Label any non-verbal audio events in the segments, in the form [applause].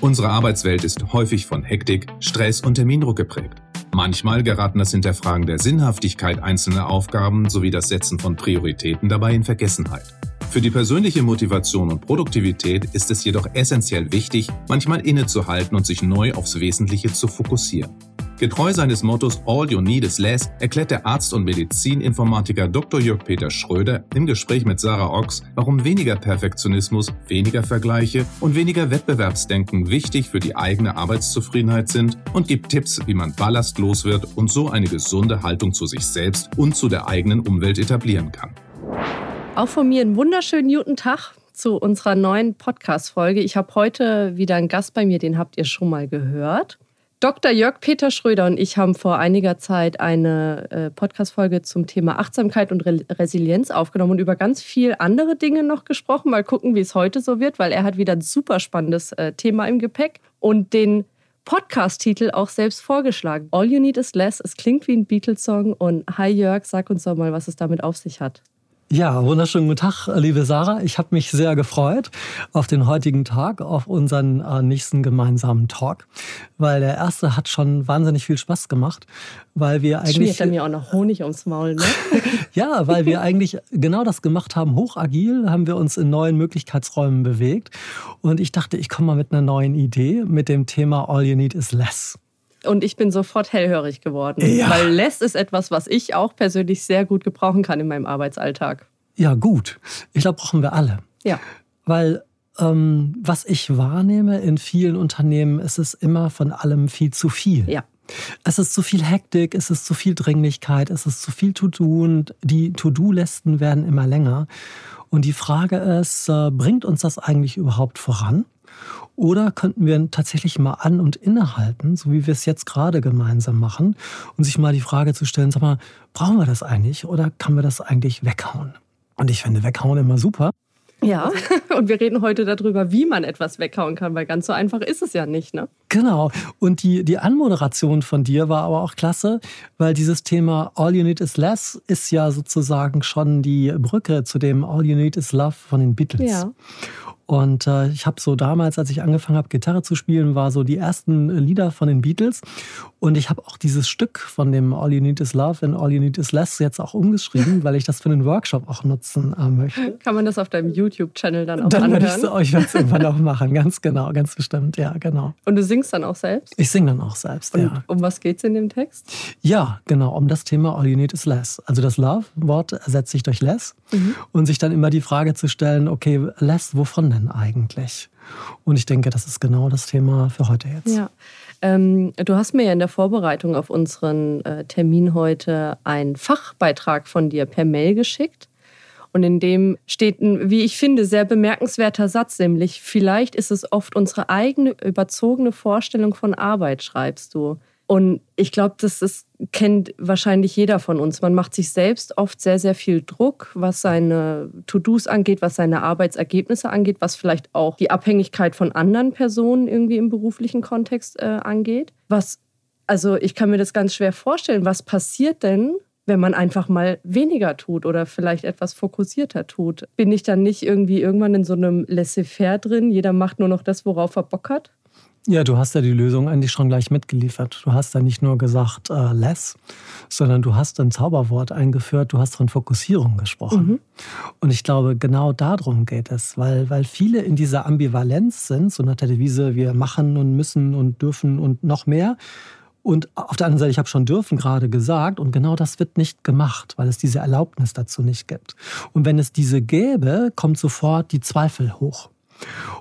Unsere Arbeitswelt ist häufig von Hektik, Stress und Termindruck geprägt. Manchmal geraten das Hinterfragen der Sinnhaftigkeit einzelner Aufgaben sowie das Setzen von Prioritäten dabei in Vergessenheit. Für die persönliche Motivation und Produktivität ist es jedoch essentiell wichtig, manchmal innezuhalten und sich neu aufs Wesentliche zu fokussieren. Getreu seines Mottos All You Need is Less erklärt der Arzt und Medizininformatiker Dr. Jörg-Peter Schröder im Gespräch mit Sarah Ochs, warum weniger Perfektionismus, weniger Vergleiche und weniger Wettbewerbsdenken wichtig für die eigene Arbeitszufriedenheit sind und gibt Tipps, wie man ballastlos wird und so eine gesunde Haltung zu sich selbst und zu der eigenen Umwelt etablieren kann. Auch von mir einen wunderschönen guten Tag zu unserer neuen Podcast-Folge. Ich habe heute wieder einen Gast bei mir, den habt ihr schon mal gehört. Dr. Jörg Peter Schröder und ich haben vor einiger Zeit eine äh, Podcast-Folge zum Thema Achtsamkeit und Re Resilienz aufgenommen und über ganz viel andere Dinge noch gesprochen. Mal gucken, wie es heute so wird, weil er hat wieder ein super spannendes äh, Thema im Gepäck und den Podcast-Titel auch selbst vorgeschlagen. All You Need Is Less. Es klingt wie ein Beatles-Song. Und hi Jörg, sag uns doch mal, was es damit auf sich hat. Ja, wunderschönen guten Tag, liebe Sarah. Ich habe mich sehr gefreut auf den heutigen Tag, auf unseren äh, nächsten gemeinsamen Talk, weil der erste hat schon wahnsinnig viel Spaß gemacht, weil wir eigentlich schmiert er mir auch noch Honig ums Maul, ne? [laughs] ja, weil wir eigentlich genau das gemacht haben, hochagil, haben wir uns in neuen Möglichkeitsräumen bewegt und ich dachte, ich komme mal mit einer neuen Idee mit dem Thema All You Need Is Less und ich bin sofort hellhörig geworden. Ja. Weil Less ist etwas, was ich auch persönlich sehr gut gebrauchen kann in meinem Arbeitsalltag. Ja, gut. Ich glaube, brauchen wir alle. Ja. Weil ähm, was ich wahrnehme in vielen Unternehmen, ist es immer von allem viel zu viel. Ja. Es ist zu viel Hektik, es ist zu viel Dringlichkeit, es ist zu viel To-Do und die To-Do-Listen werden immer länger. Und die Frage ist, äh, bringt uns das eigentlich überhaupt voran? Oder könnten wir tatsächlich mal an und innehalten, so wie wir es jetzt gerade gemeinsam machen, und sich mal die Frage zu stellen, sag mal, brauchen wir das eigentlich oder kann wir das eigentlich weghauen? Und ich finde weghauen immer super. Ja, [laughs] und wir reden heute darüber, wie man etwas weghauen kann, weil ganz so einfach ist es ja nicht, ne? Genau. Und die, die Anmoderation von dir war aber auch klasse, weil dieses Thema All You Need Is Less ist ja sozusagen schon die Brücke zu dem All You Need Is Love von den Beatles. Ja. Und äh, ich habe so damals, als ich angefangen habe, Gitarre zu spielen, war so die ersten Lieder von den Beatles. Und ich habe auch dieses Stück von dem All You Need Is Love and All You Need Is Less jetzt auch umgeschrieben, [laughs] weil ich das für einen Workshop auch nutzen äh, möchte. Kann man das auf deinem YouTube-Channel dann auch dann anhören? Dann würde ich es irgendwann auch machen, ganz genau, ganz bestimmt, ja, genau. Und du singst dann auch selbst? Ich singe dann auch selbst, Und ja. um was geht es in dem Text? Ja, genau, um das Thema All You Need Is Less. Also das Love-Wort ersetzt sich durch Less mhm. und sich dann immer die Frage zu stellen, okay, Less, wovon denn eigentlich? Und ich denke, das ist genau das Thema für heute jetzt. Ja. Ähm, du hast mir ja in der Vorbereitung auf unseren äh, Termin heute einen Fachbeitrag von dir per Mail geschickt. Und in dem steht ein, wie ich finde, sehr bemerkenswerter Satz, nämlich, vielleicht ist es oft unsere eigene überzogene Vorstellung von Arbeit, schreibst du. Und ich glaube, das ist, kennt wahrscheinlich jeder von uns. Man macht sich selbst oft sehr, sehr viel Druck, was seine To-Dos angeht, was seine Arbeitsergebnisse angeht, was vielleicht auch die Abhängigkeit von anderen Personen irgendwie im beruflichen Kontext äh, angeht. Was, also ich kann mir das ganz schwer vorstellen. Was passiert denn, wenn man einfach mal weniger tut oder vielleicht etwas fokussierter tut? Bin ich dann nicht irgendwie irgendwann in so einem Laissez-faire drin? Jeder macht nur noch das, worauf er Bock hat? Ja, du hast ja die Lösung eigentlich schon gleich mitgeliefert. Du hast ja nicht nur gesagt äh, less, sondern du hast ein Zauberwort eingeführt, du hast von Fokussierung gesprochen. Mhm. Und ich glaube, genau darum geht es, weil, weil viele in dieser Ambivalenz sind, so nach der Devise, wir machen und müssen und dürfen und noch mehr. Und auf der anderen Seite, ich habe schon dürfen gerade gesagt, und genau das wird nicht gemacht, weil es diese Erlaubnis dazu nicht gibt. Und wenn es diese gäbe, kommt sofort die Zweifel hoch.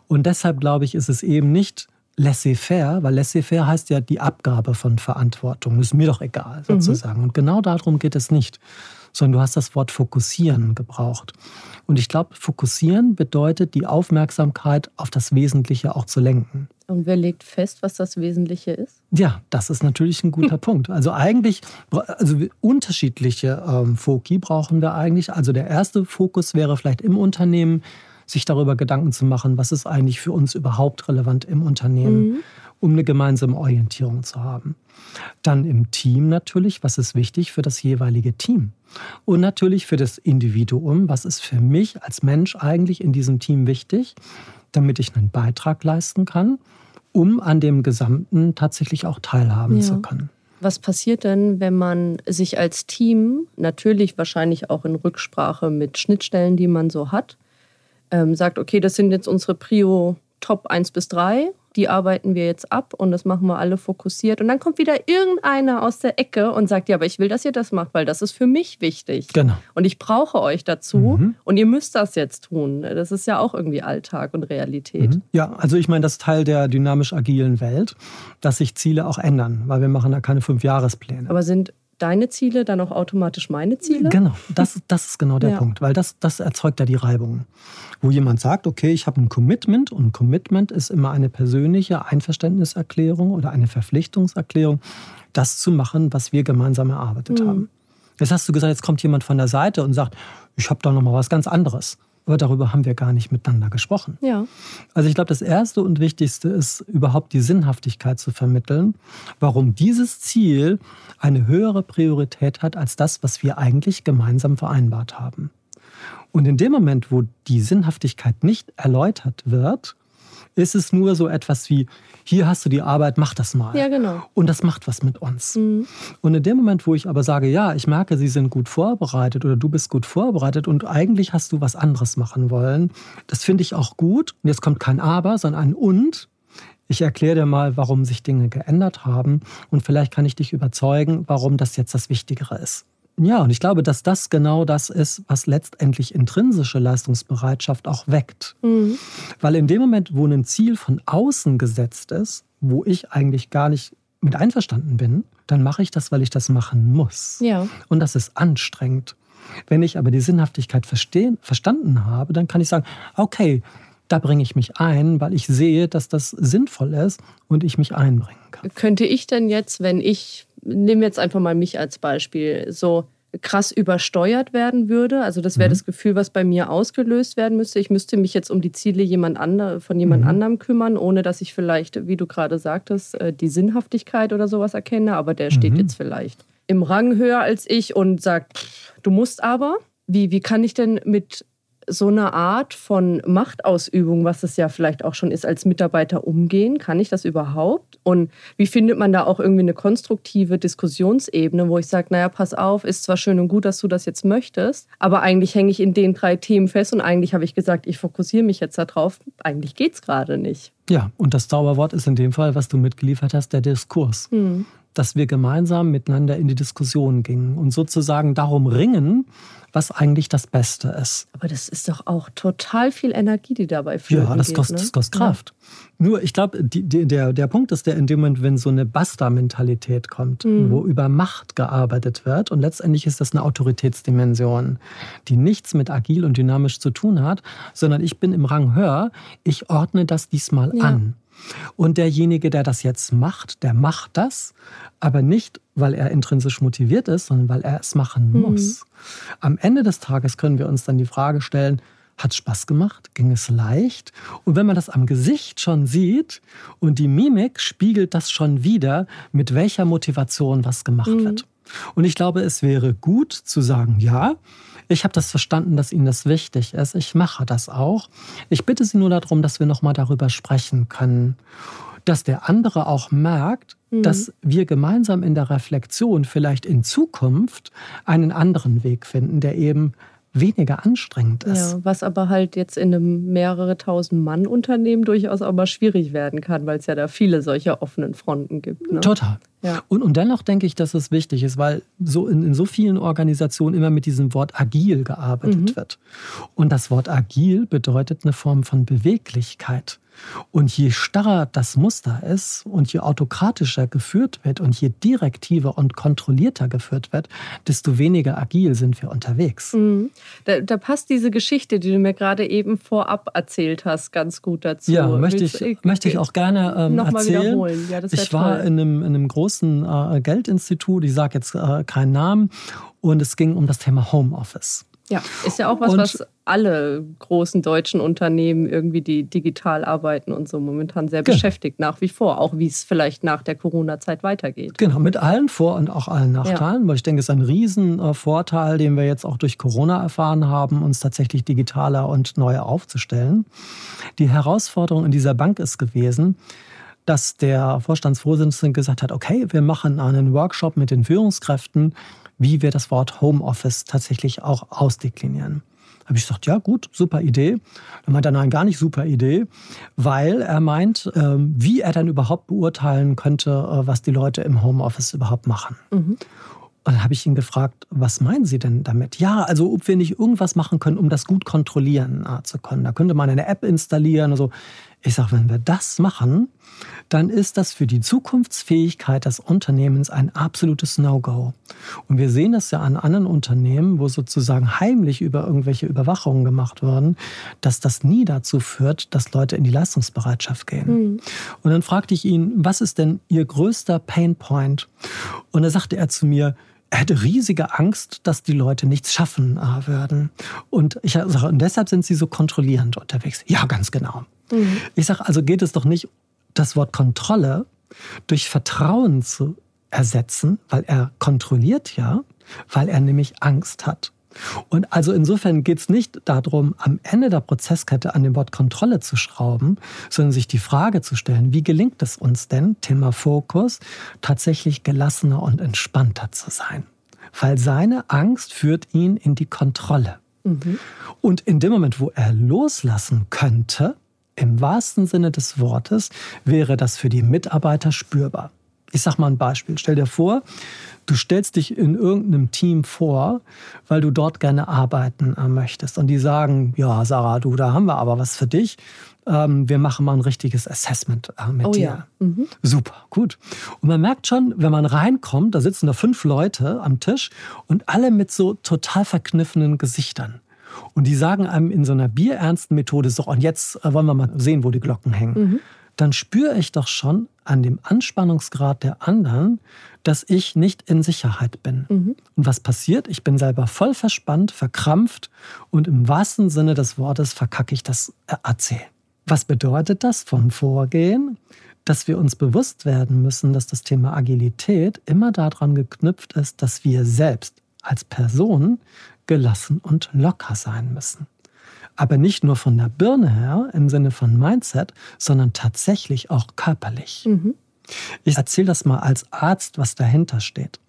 Und deshalb glaube ich, ist es eben nicht laissez-faire, weil laissez-faire heißt ja die Abgabe von Verantwortung. Das ist mir doch egal, mhm. sozusagen. Mhm. Und genau darum geht es nicht, sondern du hast das Wort fokussieren gebraucht. Und ich glaube, fokussieren bedeutet, die Aufmerksamkeit auf das Wesentliche auch zu lenken. Und wer legt fest, was das Wesentliche ist? Ja, das ist natürlich ein guter [laughs] Punkt. Also eigentlich, also unterschiedliche ähm, Foki brauchen wir eigentlich. Also der erste Fokus wäre vielleicht im Unternehmen, sich darüber Gedanken zu machen, was ist eigentlich für uns überhaupt relevant im Unternehmen, mhm. um eine gemeinsame Orientierung zu haben. Dann im Team natürlich, was ist wichtig für das jeweilige Team. Und natürlich für das Individuum, was ist für mich als Mensch eigentlich in diesem Team wichtig, damit ich einen Beitrag leisten kann um an dem Gesamten tatsächlich auch teilhaben ja. zu können. Was passiert denn, wenn man sich als Team, natürlich wahrscheinlich auch in Rücksprache mit Schnittstellen, die man so hat, ähm, sagt, okay, das sind jetzt unsere Prio Top 1 bis 3 die arbeiten wir jetzt ab und das machen wir alle fokussiert. Und dann kommt wieder irgendeiner aus der Ecke und sagt, ja, aber ich will, dass ihr das macht, weil das ist für mich wichtig. Genau. Und ich brauche euch dazu mhm. und ihr müsst das jetzt tun. Das ist ja auch irgendwie Alltag und Realität. Mhm. Ja, also ich meine, das ist Teil der dynamisch agilen Welt, dass sich Ziele auch ändern, weil wir machen da keine Fünfjahrespläne. Aber sind deine Ziele dann auch automatisch meine Ziele? Genau, das, das ist genau der [laughs] ja. Punkt, weil das, das erzeugt ja die Reibung. Wo jemand sagt, okay, ich habe ein Commitment und ein Commitment ist immer eine persönliche Einverständniserklärung oder eine Verpflichtungserklärung, das zu machen, was wir gemeinsam erarbeitet mhm. haben. Jetzt hast du gesagt, jetzt kommt jemand von der Seite und sagt, ich habe da noch mal was ganz anderes. Aber darüber haben wir gar nicht miteinander gesprochen. Ja. Also ich glaube, das Erste und Wichtigste ist überhaupt die Sinnhaftigkeit zu vermitteln, warum dieses Ziel eine höhere Priorität hat als das, was wir eigentlich gemeinsam vereinbart haben. Und in dem Moment, wo die Sinnhaftigkeit nicht erläutert wird, ist es nur so etwas wie, hier hast du die Arbeit, mach das mal. Ja, genau. Und das macht was mit uns. Mhm. Und in dem Moment, wo ich aber sage, ja, ich merke, sie sind gut vorbereitet oder du bist gut vorbereitet und eigentlich hast du was anderes machen wollen, das finde ich auch gut. Und jetzt kommt kein Aber, sondern ein Und. Ich erkläre dir mal, warum sich Dinge geändert haben und vielleicht kann ich dich überzeugen, warum das jetzt das Wichtigere ist. Ja, und ich glaube, dass das genau das ist, was letztendlich intrinsische Leistungsbereitschaft auch weckt. Mhm. Weil in dem Moment, wo ein Ziel von außen gesetzt ist, wo ich eigentlich gar nicht mit einverstanden bin, dann mache ich das, weil ich das machen muss. Ja. Und das ist anstrengend. Wenn ich aber die Sinnhaftigkeit verstehen, verstanden habe, dann kann ich sagen, okay, da bringe ich mich ein, weil ich sehe, dass das sinnvoll ist und ich mich einbringen kann. Könnte ich denn jetzt, wenn ich nehmen wir jetzt einfach mal mich als Beispiel, so krass übersteuert werden würde. Also das wäre mhm. das Gefühl, was bei mir ausgelöst werden müsste. Ich müsste mich jetzt um die Ziele jemand andere, von jemand mhm. anderem kümmern, ohne dass ich vielleicht, wie du gerade sagtest, äh, die Sinnhaftigkeit oder sowas erkenne. Aber der steht mhm. jetzt vielleicht im Rang höher als ich und sagt, du musst aber. Wie, wie kann ich denn mit so eine Art von Machtausübung, was es ja vielleicht auch schon ist, als Mitarbeiter umgehen? Kann ich das überhaupt? Und wie findet man da auch irgendwie eine konstruktive Diskussionsebene, wo ich sage, naja, pass auf, ist zwar schön und gut, dass du das jetzt möchtest, aber eigentlich hänge ich in den drei Themen fest und eigentlich habe ich gesagt, ich fokussiere mich jetzt darauf. Eigentlich geht es gerade nicht. Ja, und das Zauberwort ist in dem Fall, was du mitgeliefert hast, der Diskurs. Hm. Dass wir gemeinsam miteinander in die Diskussion gingen und sozusagen darum ringen, was eigentlich das Beste ist. Aber das ist doch auch total viel Energie, die dabei führt. Ja, das, kostet, ne? das kostet Kraft. Ja. Nur, ich glaube, der, der Punkt ist der in dem Moment, wenn so eine Basta-Mentalität kommt, mhm. wo über Macht gearbeitet wird und letztendlich ist das eine Autoritätsdimension, die nichts mit agil und dynamisch zu tun hat, sondern ich bin im Rang höher, ich ordne das diesmal ja. an. Und derjenige, der das jetzt macht, der macht das, aber nicht, weil er intrinsisch motiviert ist, sondern weil er es machen mhm. muss. Am Ende des Tages können wir uns dann die Frage stellen, hat es Spaß gemacht? Ging es leicht? Und wenn man das am Gesicht schon sieht und die Mimik spiegelt das schon wieder, mit welcher Motivation was gemacht mhm. wird. Und ich glaube, es wäre gut zu sagen, ja, ich habe das verstanden, dass Ihnen das wichtig ist. Ich mache das auch. Ich bitte Sie nur darum, dass wir nochmal darüber sprechen können. Dass der andere auch merkt, mhm. dass wir gemeinsam in der Reflexion vielleicht in Zukunft einen anderen Weg finden, der eben weniger anstrengend ist. Ja, was aber halt jetzt in einem mehrere tausend Mann Unternehmen durchaus auch mal schwierig werden kann, weil es ja da viele solcher offenen Fronten gibt. Ne? Total. Ja. Und, und dennoch denke ich, dass es wichtig ist, weil so in, in so vielen Organisationen immer mit diesem Wort agil gearbeitet mhm. wird. Und das Wort agil bedeutet eine Form von Beweglichkeit. Und je starrer das Muster ist und je autokratischer geführt wird und je direktiver und kontrollierter geführt wird, desto weniger agil sind wir unterwegs. Mhm. Da, da, passt diese Geschichte, die du mir gerade eben vorab erzählt hast, ganz gut dazu. Ja, möchte ich, ich möchte ich auch gerne ähm, noch erzählen. Wiederholen. Ja, ich war in einem, in einem großen äh, Geldinstitut, ich sage jetzt äh, keinen Namen, und es ging um das Thema Homeoffice. Ja, ist ja auch was, und, was alle großen deutschen Unternehmen irgendwie, die digital arbeiten und so momentan sehr genau. beschäftigt, nach wie vor, auch wie es vielleicht nach der Corona-Zeit weitergeht. Genau, mit allen Vor- und auch allen Nachteilen, ja. weil ich denke, es ist ein Riesenvorteil, den wir jetzt auch durch Corona erfahren haben, uns tatsächlich digitaler und neu aufzustellen. Die Herausforderung in dieser Bank ist gewesen, dass der Vorstandsvorsitzende gesagt hat, okay, wir machen einen Workshop mit den Führungskräften, wie wir das Wort Homeoffice tatsächlich auch ausdeklinieren. Da habe ich gesagt, ja gut, super Idee. Dann meint er, nein, gar nicht super Idee, weil er meint, ähm, wie er dann überhaupt beurteilen könnte, äh, was die Leute im Homeoffice überhaupt machen. Mhm. Und dann habe ich ihn gefragt, was meinen Sie denn damit? Ja, also ob wir nicht irgendwas machen können, um das gut kontrollieren äh, zu können. Da könnte man eine App installieren. Also ich sage, wenn wir das machen, dann ist das für die Zukunftsfähigkeit des Unternehmens ein absolutes No-Go. Und wir sehen das ja an anderen Unternehmen, wo sozusagen heimlich über irgendwelche Überwachungen gemacht werden, dass das nie dazu führt, dass Leute in die Leistungsbereitschaft gehen. Mhm. Und dann fragte ich ihn, was ist denn Ihr größter Painpoint? Und da sagte er zu mir, er hätte riesige Angst, dass die Leute nichts schaffen äh, würden. Und ich sage, und deshalb sind sie so kontrollierend unterwegs. Ja, ganz genau. Mhm. Ich sage, also geht es doch nicht, das Wort Kontrolle durch Vertrauen zu ersetzen, weil er kontrolliert ja, weil er nämlich Angst hat. Und also insofern geht es nicht darum, am Ende der Prozesskette an dem Wort Kontrolle zu schrauben, sondern sich die Frage zu stellen, wie gelingt es uns denn, Thema Fokus, tatsächlich gelassener und entspannter zu sein? Weil seine Angst führt ihn in die Kontrolle. Mhm. Und in dem Moment, wo er loslassen könnte, im wahrsten Sinne des Wortes, wäre das für die Mitarbeiter spürbar. Ich sage mal ein Beispiel. Stell dir vor, du stellst dich in irgendeinem Team vor, weil du dort gerne arbeiten äh, möchtest. Und die sagen, ja, Sarah, du, da haben wir aber was für dich. Ähm, wir machen mal ein richtiges Assessment äh, mit oh, dir. Ja. Mhm. Super, gut. Und man merkt schon, wenn man reinkommt, da sitzen da fünf Leute am Tisch und alle mit so total verkniffenen Gesichtern. Und die sagen einem in so einer bierernsten Methode so, und jetzt äh, wollen wir mal sehen, wo die Glocken hängen. Mhm. Dann spüre ich doch schon an dem Anspannungsgrad der anderen, dass ich nicht in Sicherheit bin. Mhm. Und was passiert? Ich bin selber voll verspannt, verkrampft und im wahrsten Sinne des Wortes verkacke ich das Erzählen. Was bedeutet das vom Vorgehen? Dass wir uns bewusst werden müssen, dass das Thema Agilität immer daran geknüpft ist, dass wir selbst als Person gelassen und locker sein müssen. Aber nicht nur von der Birne her im Sinne von Mindset, sondern tatsächlich auch körperlich. Mhm. Ich erzähle das mal als Arzt, was dahinter steht.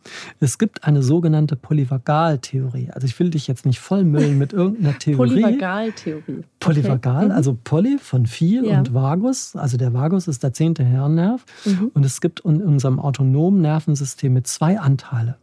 Es gibt eine sogenannte Polyvagaltheorie. Also ich will dich jetzt nicht vollmüllen mit irgendeiner [laughs] Theorie. Polyvagaltheorie. Polyvagal, okay. Mhm. also Poly von viel ja. und Vagus. Also der Vagus ist der zehnte Hirnnerv. Mhm. Und es gibt in unserem autonomen Nervensystem zwei Anteile.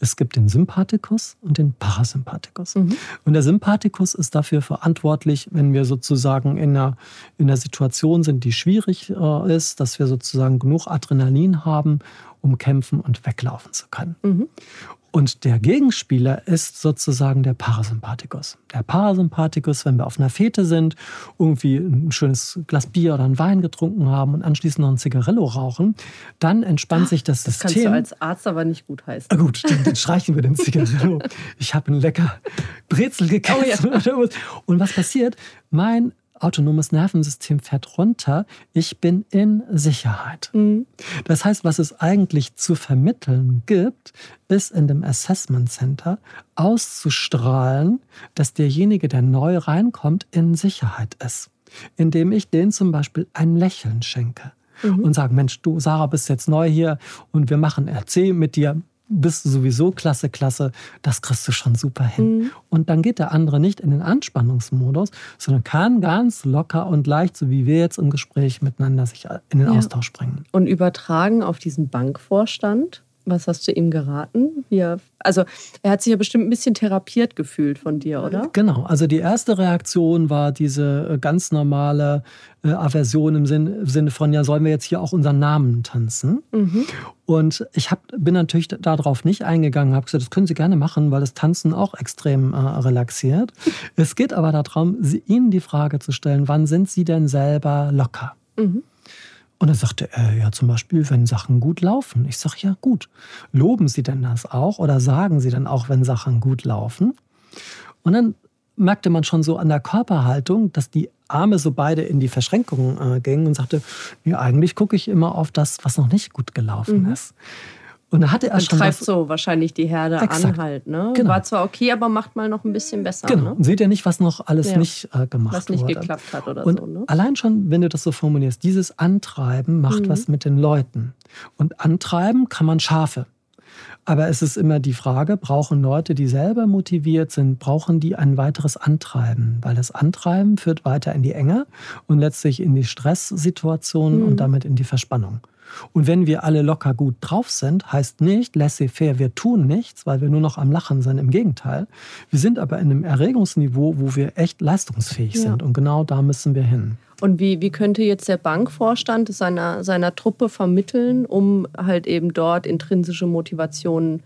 Es gibt den Sympathikus und den Parasympathikus. Mhm. Und der Sympathikus ist dafür verantwortlich, wenn wir sozusagen in einer, in einer Situation sind, die schwierig äh, ist, dass wir sozusagen genug Adrenalin haben, um kämpfen und weglaufen zu können. Mhm. Und der Gegenspieler ist sozusagen der Parasympathikus. Der Parasympathikus, wenn wir auf einer Fete sind, irgendwie ein schönes Glas Bier oder einen Wein getrunken haben und anschließend noch ein Zigarillo rauchen, dann entspannt sich das, das System. Das kannst du als Arzt aber nicht gut heißen. Ah, gut, dann, dann streichen wir den Zigarillo. [laughs] Ich habe einen lecker Brezel gegessen. Oh, ja. Und was passiert? Mein autonomes Nervensystem fährt runter, ich bin in Sicherheit. Mhm. Das heißt, was es eigentlich zu vermitteln gibt, ist in dem Assessment Center auszustrahlen, dass derjenige, der neu reinkommt, in Sicherheit ist. Indem ich den zum Beispiel ein Lächeln schenke. Mhm. Und sage, Mensch, du Sarah bist jetzt neu hier und wir machen RC mit dir bist du sowieso klasse, klasse, das kriegst du schon super hin. Mhm. Und dann geht der andere nicht in den Anspannungsmodus, sondern kann ganz locker und leicht, so wie wir jetzt im Gespräch miteinander, sich in den ja. Austausch bringen. Und übertragen auf diesen Bankvorstand, was hast du ihm geraten? Er, also er hat sich ja bestimmt ein bisschen therapiert gefühlt von dir, oder? Genau. Also die erste Reaktion war diese äh, ganz normale äh, Aversion im Sinn, Sinne von, ja, sollen wir jetzt hier auch unseren Namen tanzen? Mhm. Und ich hab, bin natürlich darauf nicht eingegangen, habe gesagt, das können Sie gerne machen, weil das Tanzen auch extrem äh, relaxiert. [laughs] es geht aber darum, Ihnen die Frage zu stellen, wann sind Sie denn selber locker? Mhm. Und dann sagte er, ja, zum Beispiel, wenn Sachen gut laufen. Ich sage, ja, gut. Loben Sie denn das auch oder sagen Sie dann auch, wenn Sachen gut laufen? Und dann merkte man schon so an der Körperhaltung, dass die Arme so beide in die Verschränkung äh, gingen und sagte, ja, eigentlich gucke ich immer auf das, was noch nicht gut gelaufen mhm. ist. Und da hatte er Man schon treibt was, so wahrscheinlich die Herde Exakt. an halt, ne? Genau. War zwar okay, aber macht mal noch ein bisschen besser, Genau. ne? Und seht ihr nicht, was noch alles Ja. nicht äh, gemacht Was nicht wurde. geklappt hat oder Und so, ne? allein schon, wenn du das so formulierst, dieses Antreiben macht Mhm. was mit den Leuten. Und antreiben kann man Schafe. Aber es ist immer die Frage, brauchen Leute, die selber motiviert sind, brauchen die ein weiteres Antreiben? Weil das Antreiben führt weiter in die Enge und letztlich in die Stresssituation Mhm. und damit in die Verspannung. Und wenn wir alle locker gut drauf sind, heißt nicht laissez-faire, wir tun nichts, weil wir nur noch am Lachen sind. Im Gegenteil. Wir sind aber in einem Erregungsniveau, wo wir echt leistungsfähig Ja. sind. Und genau da müssen wir hin. Und wie, wie könnte jetzt der Bankvorstand seiner, seiner Truppe vermitteln, um halt eben dort intrinsische Motivationen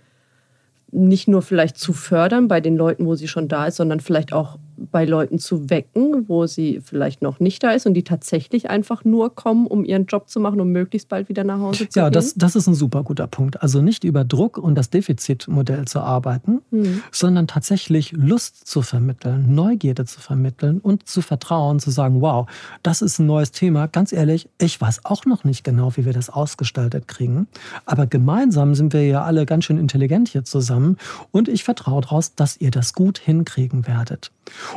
nicht nur vielleicht zu fördern bei den Leuten, wo sie schon da ist, sondern vielleicht auch bei Leuten zu wecken, wo sie vielleicht noch nicht da ist und die tatsächlich einfach nur kommen, um ihren Job zu machen, um möglichst bald wieder nach Hause zu Ja, gehen? das, das ist ein super guter Punkt. Also nicht über Druck und das Defizitmodell zu arbeiten, Mhm. sondern tatsächlich Lust zu vermitteln, Neugierde zu vermitteln und zu vertrauen, zu sagen, wow, das ist ein neues Thema. Ganz ehrlich, ich weiß auch noch nicht genau, wie wir das ausgestaltet kriegen. Aber gemeinsam sind wir ja alle ganz schön intelligent hier zusammen und ich vertraue daraus, dass ihr das gut hinkriegen werdet.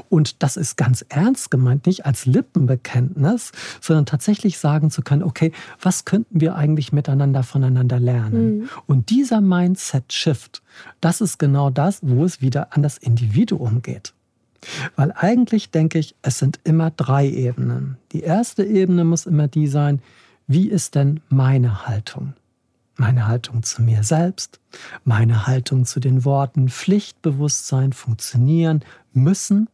Und das ist ganz ernst gemeint, nicht als Lippenbekenntnis, sondern tatsächlich sagen zu können, okay, was könnten wir eigentlich miteinander voneinander lernen? Mhm. Und dieser Mindset-Shift, das ist genau das, wo es wieder an das Individuum geht. Weil eigentlich denke ich, es sind immer drei Ebenen. Die erste Ebene muss immer die sein, wie ist denn meine Haltung? Meine Haltung zu mir selbst, meine Haltung zu den Worten Pflichtbewusstsein, funktionieren, müssen.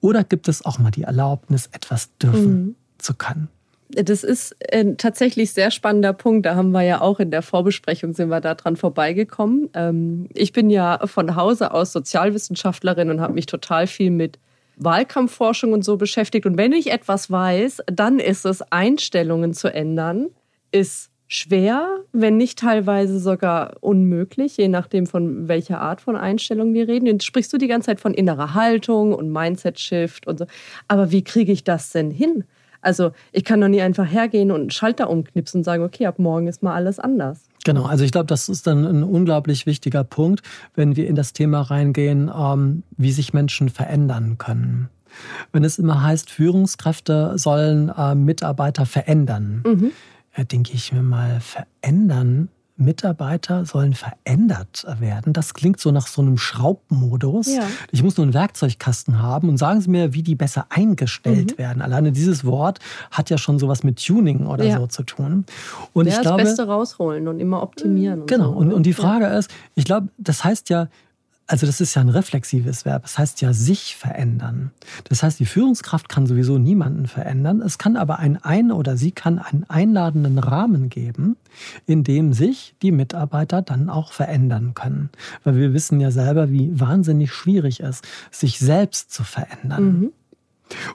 Oder gibt es auch mal die Erlaubnis, etwas dürfen Mhm. zu können? Das ist ein tatsächlich sehr spannender Punkt. Da haben wir ja auch in der Vorbesprechung sind wir da dran vorbeigekommen. Ähm, Ich bin ja von Hause aus Sozialwissenschaftlerin und habe mich total viel mit Wahlkampfforschung und so beschäftigt. Und wenn ich etwas weiß, dann ist es, Einstellungen zu ändern, ist schwer, wenn nicht teilweise sogar unmöglich, je nachdem von welcher Art von Einstellung wir reden. Jetzt sprichst du die ganze Zeit von innerer Haltung und Mindset-Shift und so. Aber wie kriege ich das denn hin? Also ich kann doch nie einfach hergehen und einen Schalter umknipsen und sagen, okay, ab morgen ist mal alles anders. Genau, also ich glaube, das ist dann ein unglaublich wichtiger Punkt, wenn wir in das Thema reingehen, ähm, wie sich Menschen verändern können. Wenn es immer heißt, Führungskräfte sollen äh, Mitarbeiter verändern, Mhm. Äh, denke ich mir mal, verändern, Mitarbeiter sollen verändert werden. Das klingt so nach so einem Schraubmodus. Ja. Ich muss nur einen Werkzeugkasten haben und sagen Sie mir, wie die besser eingestellt Mhm. werden. Alleine dieses Wort hat ja schon sowas mit Tuning oder Ja. so zu tun. Und ja, ich das glaube, Beste rausholen und immer optimieren. Und Genau. so, Und, ne? und die. Frage ist, ich glaube, das heißt ja, also das ist ja ein reflexives Verb, das heißt ja sich verändern. Das heißt, die Führungskraft kann sowieso niemanden verändern. Es kann aber ein ein oder sie kann einen einladenden Rahmen geben, in dem sich die Mitarbeiter dann auch verändern können. Weil wir wissen ja selber, wie wahnsinnig schwierig es ist, sich selbst zu verändern. Mhm.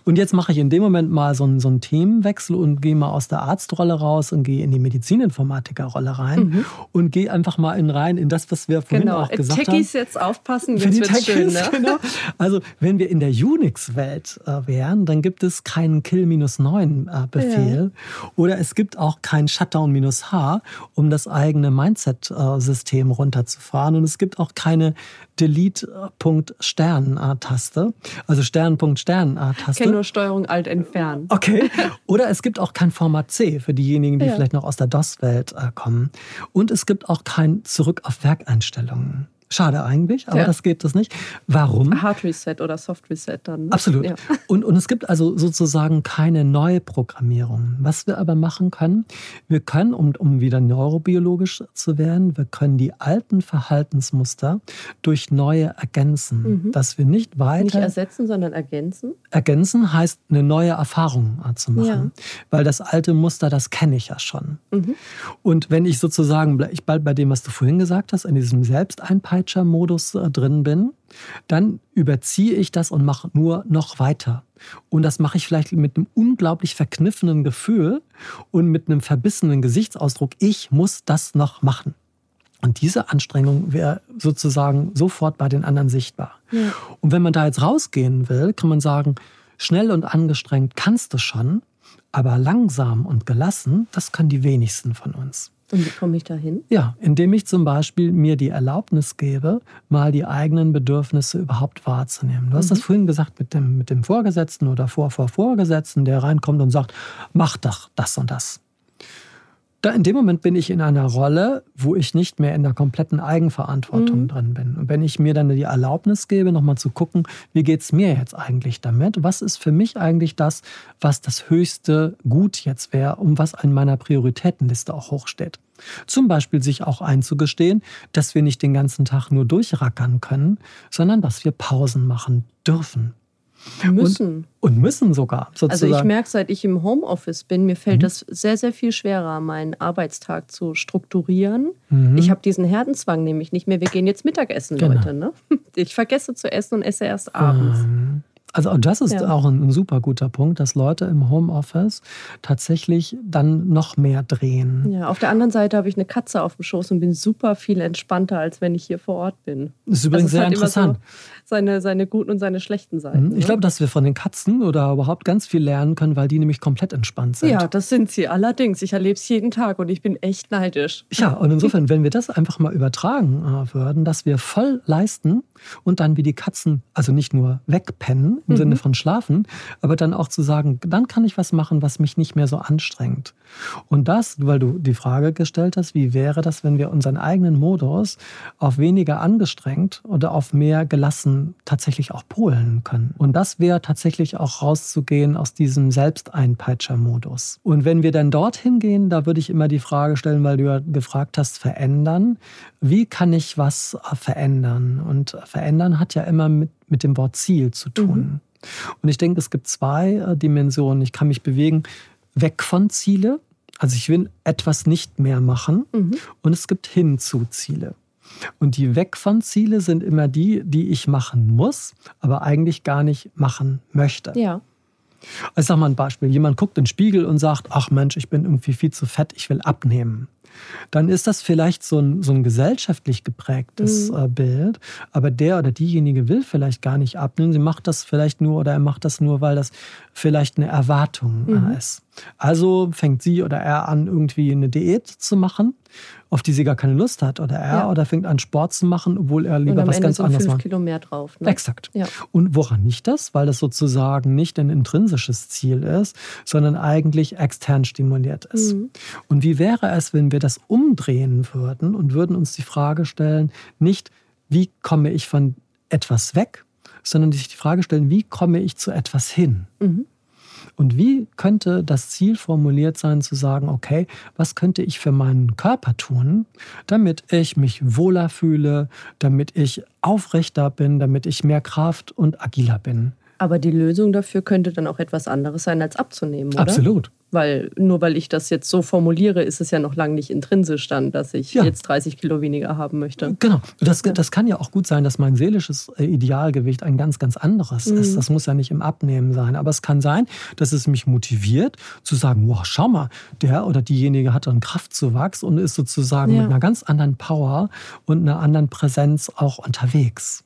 Und jetzt mache ich in dem Moment mal so einen, so einen Themenwechsel und gehe mal aus der Arztrolle raus und gehe in die Medizininformatikerrolle rein Mhm. und gehe einfach mal in rein in das, was wir vorhin Genau. auch gesagt Techies haben. jetzt aufpassen, jetzt wird's schön, Techies, ne? [laughs] genau. Also wenn wir in der Unix-Welt äh, wären, dann gibt es keinen Kill-9-Befehl oder es gibt auch kein Shutdown-H, um das eigene Mindset-System runterzufahren und es gibt auch keine Delete-Punkt-Stern-Taste, also Ich Stern-Punkt-Stern-Taste. kenne nur Steuerung Alt entfernen. Okay. [laughs] Oder es gibt auch kein Format C für diejenigen, die Ja. vielleicht noch aus der DOS-Welt äh, kommen. Und es gibt auch kein Zurück auf Werkeinstellungen. Schade eigentlich, aber Ja. das geht das nicht. Warum? Hard Reset oder Soft Reset dann. Ne? Absolut. Ja. Und, und es gibt also sozusagen keine Neuprogrammierung. Was wir aber machen können, wir können, um, um wieder neurobiologisch zu werden, wir können die alten Verhaltensmuster durch neue ergänzen. Mhm. Dass wir nicht weiter Nicht ersetzen, sondern ergänzen. ergänzen heißt, eine neue Erfahrung zu machen. Ja. Weil das alte Muster, das kenne ich ja schon. Mhm. Und wenn ich sozusagen, ich bald bei dem, was du vorhin gesagt hast, in diesem Selbsteinpeitscher-Modus äh, drin bin, dann überziehe ich das und mache nur noch weiter. Und das mache ich vielleicht mit einem unglaublich verkniffenen Gefühl und mit einem verbissenen Gesichtsausdruck. Ich muss das noch machen. Und diese Anstrengung wäre sozusagen sofort bei den anderen sichtbar. Ja. Und wenn man da jetzt rausgehen will, kann man sagen, schnell und angestrengt kannst du schon, aber langsam und gelassen, das können die wenigsten von uns. Und wie komme ich da hin? Ja, indem ich zum Beispiel mir die Erlaubnis gebe, mal die eigenen Bedürfnisse überhaupt wahrzunehmen. Du hast mhm. das vorhin gesagt mit dem, mit dem Vorgesetzten oder Vor, Vor, Vorgesetzten, der reinkommt und sagt, mach doch das und das. Da in dem Moment bin ich in einer Rolle, wo ich nicht mehr in der kompletten Eigenverantwortung mhm. drin bin. Und wenn ich mir dann die Erlaubnis gebe, nochmal zu gucken, wie geht es mir jetzt eigentlich damit? Was ist für mich eigentlich das, was das höchste Gut jetzt wäre, um was in meiner Prioritätenliste auch hochsteht? Zum Beispiel sich auch einzugestehen, dass wir nicht den ganzen Tag nur durchrackern können, sondern dass wir Pausen machen dürfen. Müssen. Und, und müssen sogar. Sozusagen. Also ich merke, seit ich im Homeoffice bin, mir fällt mhm. das sehr, sehr viel schwerer, meinen Arbeitstag zu strukturieren. Mhm. Ich habe diesen Herdenzwang nämlich nicht mehr. Wir gehen jetzt Mittagessen, genau. Leute. Ne? [laughs] Ich vergesse zu essen und esse erst abends. Ähm. Also das ist ja. auch ein, ein, super guter Punkt, dass Leute im Homeoffice tatsächlich dann noch mehr drehen. Ja, auf der anderen Seite habe ich eine Katze auf dem Schoß und bin super viel entspannter, als wenn ich hier vor Ort bin. Das ist übrigens also sehr interessant. So seine, seine guten und seine schlechten Seiten. Mhm. Ich glaube, dass wir von den Katzen oder überhaupt ganz viel lernen können, weil die nämlich komplett entspannt sind. Ja, das sind sie allerdings. Ich erlebe es jeden Tag und ich bin echt neidisch. Ja, und insofern, wenn wir das einfach mal übertragen äh, würden, dass wir voll leisten und dann wie die Katzen, also nicht nur wegpennen im mhm. Sinne von schlafen, aber dann auch zu sagen, dann kann ich was machen, was mich nicht mehr so anstrengt. Und das, weil du die Frage gestellt hast, wie wäre das, wenn wir unseren eigenen Modus auf weniger angestrengt oder auf mehr gelassen tatsächlich auch polen können. Und das wäre tatsächlich auch rauszugehen aus diesem Selbsteinpeitscher-Modus. Und wenn wir dann dorthin gehen, da würde ich immer die Frage stellen, weil du ja gefragt hast, verändern. Wie kann ich was verändern? Und verändern hat ja immer mit, mit dem Wort Ziel zu tun. Mhm. Und ich denke, es gibt zwei äh, Dimensionen. Ich kann mich bewegen weg von Ziele. Also ich will etwas nicht mehr machen. Mhm. Und es gibt hin zu Ziele. Und die weg von Ziele sind immer die, die ich machen muss, aber eigentlich gar nicht machen möchte. Ja. Also ich sag mal ein Beispiel. Jemand guckt in den Spiegel und sagt, ach Mensch, ich bin irgendwie viel zu fett, ich will abnehmen dann ist das vielleicht so ein, so ein gesellschaftlich geprägtes mhm. Äh, Bild. Aber der oder diejenige will vielleicht gar nicht abnehmen. Sie macht das vielleicht nur oder er macht das nur, weil das vielleicht eine Erwartung äh, mhm. ist. Also fängt sie oder er an, irgendwie eine Diät zu machen auf die sie gar keine Lust hat oder er ja. oder fängt an Sport zu machen, obwohl er lieber was Ende ganz anderes macht. Kilo mehr drauf. Ne? Exakt. Ja. Und woran nicht das? Weil das sozusagen nicht ein intrinsisches Ziel ist, sondern eigentlich extern stimuliert ist. Mhm. Und wie wäre es, wenn wir das umdrehen würden und würden uns die Frage stellen, nicht wie komme ich von etwas weg, sondern sich die Frage stellen, wie komme ich zu etwas hin? Mhm. Und wie könnte das Ziel formuliert sein, zu sagen, okay, was könnte ich für meinen Körper tun, damit ich mich wohler fühle, damit ich aufrechter bin, damit ich mehr Kraft und agiler bin? Aber die Lösung dafür könnte dann auch etwas anderes sein, als abzunehmen, oder? Absolut. Weil nur weil ich das jetzt so formuliere, ist es ja noch lange nicht intrinsisch dann, dass ich ja. jetzt 30 Kilo weniger haben möchte. Genau. Das, das kann ja auch gut sein, dass mein seelisches äh, Idealgewicht ein ganz, ganz anderes mhm. ist. Das muss ja nicht im Abnehmen sein. Aber es kann sein, dass es mich motiviert, zu sagen, wow, schau mal, der oder diejenige hat einen Kraftzuwachs und ist sozusagen ja. mit einer ganz anderen Power und einer anderen Präsenz auch unterwegs.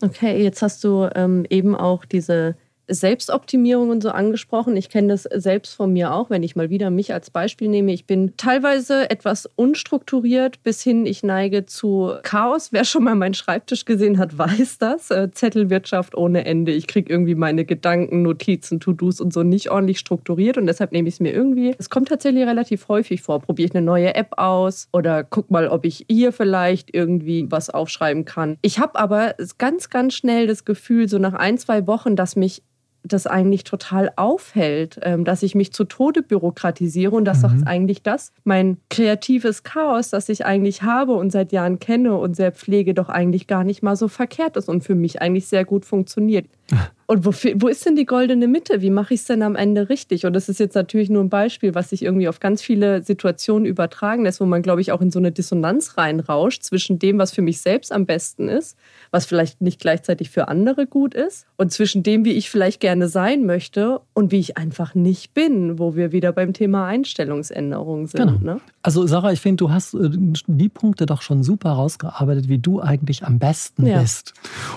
Okay, jetzt hast du ähm, eben auch diese Selbstoptimierung und so angesprochen. Ich kenne das selbst von mir auch, wenn ich mal wieder mich als Beispiel nehme. Ich bin teilweise etwas unstrukturiert bis hin, ich neige zu Chaos. Wer schon mal meinen Schreibtisch gesehen hat, weiß das. Äh, Zettelwirtschaft ohne Ende. Ich kriege irgendwie meine Gedanken, Notizen, To-Dos und so nicht ordentlich strukturiert und deshalb nehme ich es mir irgendwie. Es kommt tatsächlich relativ häufig vor. Probiere ich eine neue App aus oder guck mal, ob ich hier vielleicht irgendwie was aufschreiben kann. Ich habe aber ganz, ganz schnell das Gefühl, so nach ein, zwei Wochen, dass mich das eigentlich total aufhält, ähm, dass ich mich zu Tode bürokratisiere und dass mhm. eigentlich das, mein kreatives Chaos, das ich eigentlich habe und seit Jahren kenne und sehr pflege, doch eigentlich gar nicht mal so verkehrt ist und für mich eigentlich sehr gut funktioniert. Und wo, wo ist denn die goldene Mitte? Wie mache ich es denn am Ende richtig? Und das ist jetzt natürlich nur ein Beispiel, was sich irgendwie auf ganz viele Situationen übertragen lässt, wo man, glaube ich, auch in so eine Dissonanz reinrauscht zwischen dem, was für mich selbst am besten ist, was vielleicht nicht gleichzeitig für andere gut ist, und zwischen dem, wie ich vielleicht gerne sein möchte und wie ich einfach nicht bin, wo wir wieder beim Thema Einstellungsänderung sind. Genau. Ne? Also Sarah, ich finde, du hast äh, die Punkte doch schon super rausgearbeitet, wie du eigentlich am besten ja. bist.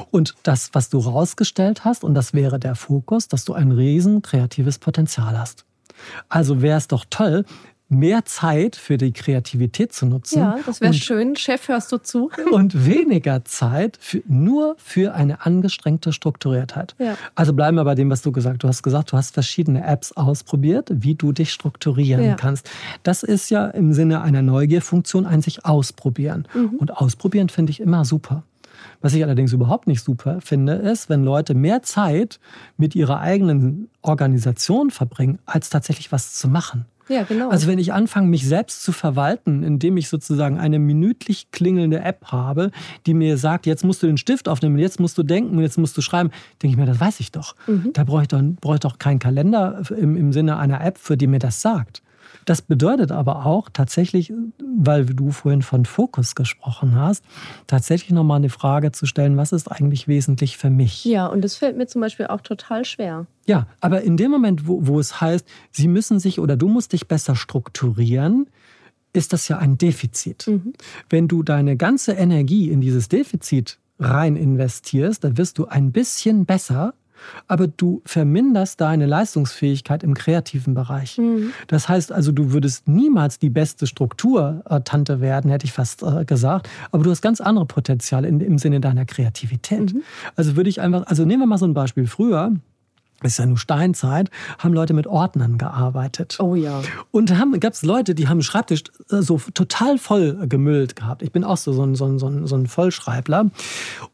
Und das, was du rausgestellt hast, und das wäre der Fokus, dass du ein riesen kreatives Potenzial hast. Also wäre es doch toll, mehr Zeit für die Kreativität zu nutzen. Ja, das wäre schön. Chef, hörst du zu? [laughs] Und weniger Zeit für, nur für eine angestrengte Strukturiertheit. Ja. Also bleiben wir bei dem, was du gesagt hast. Du hast gesagt, du hast verschiedene Apps ausprobiert, wie du dich strukturieren ja. kannst. Das ist ja im Sinne einer Neugierfunktion ein sich ausprobieren. Mhm. Und ausprobieren finde ich immer super. Was ich allerdings überhaupt nicht super finde, ist, wenn Leute mehr Zeit mit ihrer eigenen Organisation verbringen, als tatsächlich was zu machen. Ja, genau. Also wenn ich anfange, mich selbst zu verwalten, indem ich sozusagen eine minütlich klingelnde App habe, die mir sagt, jetzt musst du den Stift aufnehmen, jetzt musst du denken, jetzt musst du schreiben, denke ich mir, das weiß ich doch. Mhm. Da brauche ich doch, brauche ich doch keinen Kalender im, im Sinne einer App, für die mir das sagt. Das bedeutet aber auch tatsächlich, weil du vorhin von Fokus gesprochen hast, tatsächlich nochmal eine Frage zu stellen, was ist eigentlich wesentlich für mich? Ja, und das fällt mir zum Beispiel auch total schwer. Ja, aber in dem Moment, wo, wo es heißt, sie müssen sich oder du musst dich besser strukturieren, ist das ja ein Defizit. Mhm. Wenn du deine ganze Energie in dieses Defizit rein investierst, dann wirst du ein bisschen besser aber du verminderst deine Leistungsfähigkeit im kreativen Bereich. Mhm. Das heißt also, du würdest niemals die beste Strukturtante werden, hätte ich fast äh, gesagt, aber du hast ganz andere Potenziale im Sinne deiner Kreativität. Mhm. Also würde ich einfach, also nehmen wir mal so ein Beispiel. Früher ist ja nur Steinzeit, haben Leute mit Ordnern gearbeitet. Oh ja. Und da gab es Leute, die haben einen Schreibtisch äh, so total voll gemüllt gehabt. Ich bin auch so, so, ein, so, ein, so ein Vollschreibler.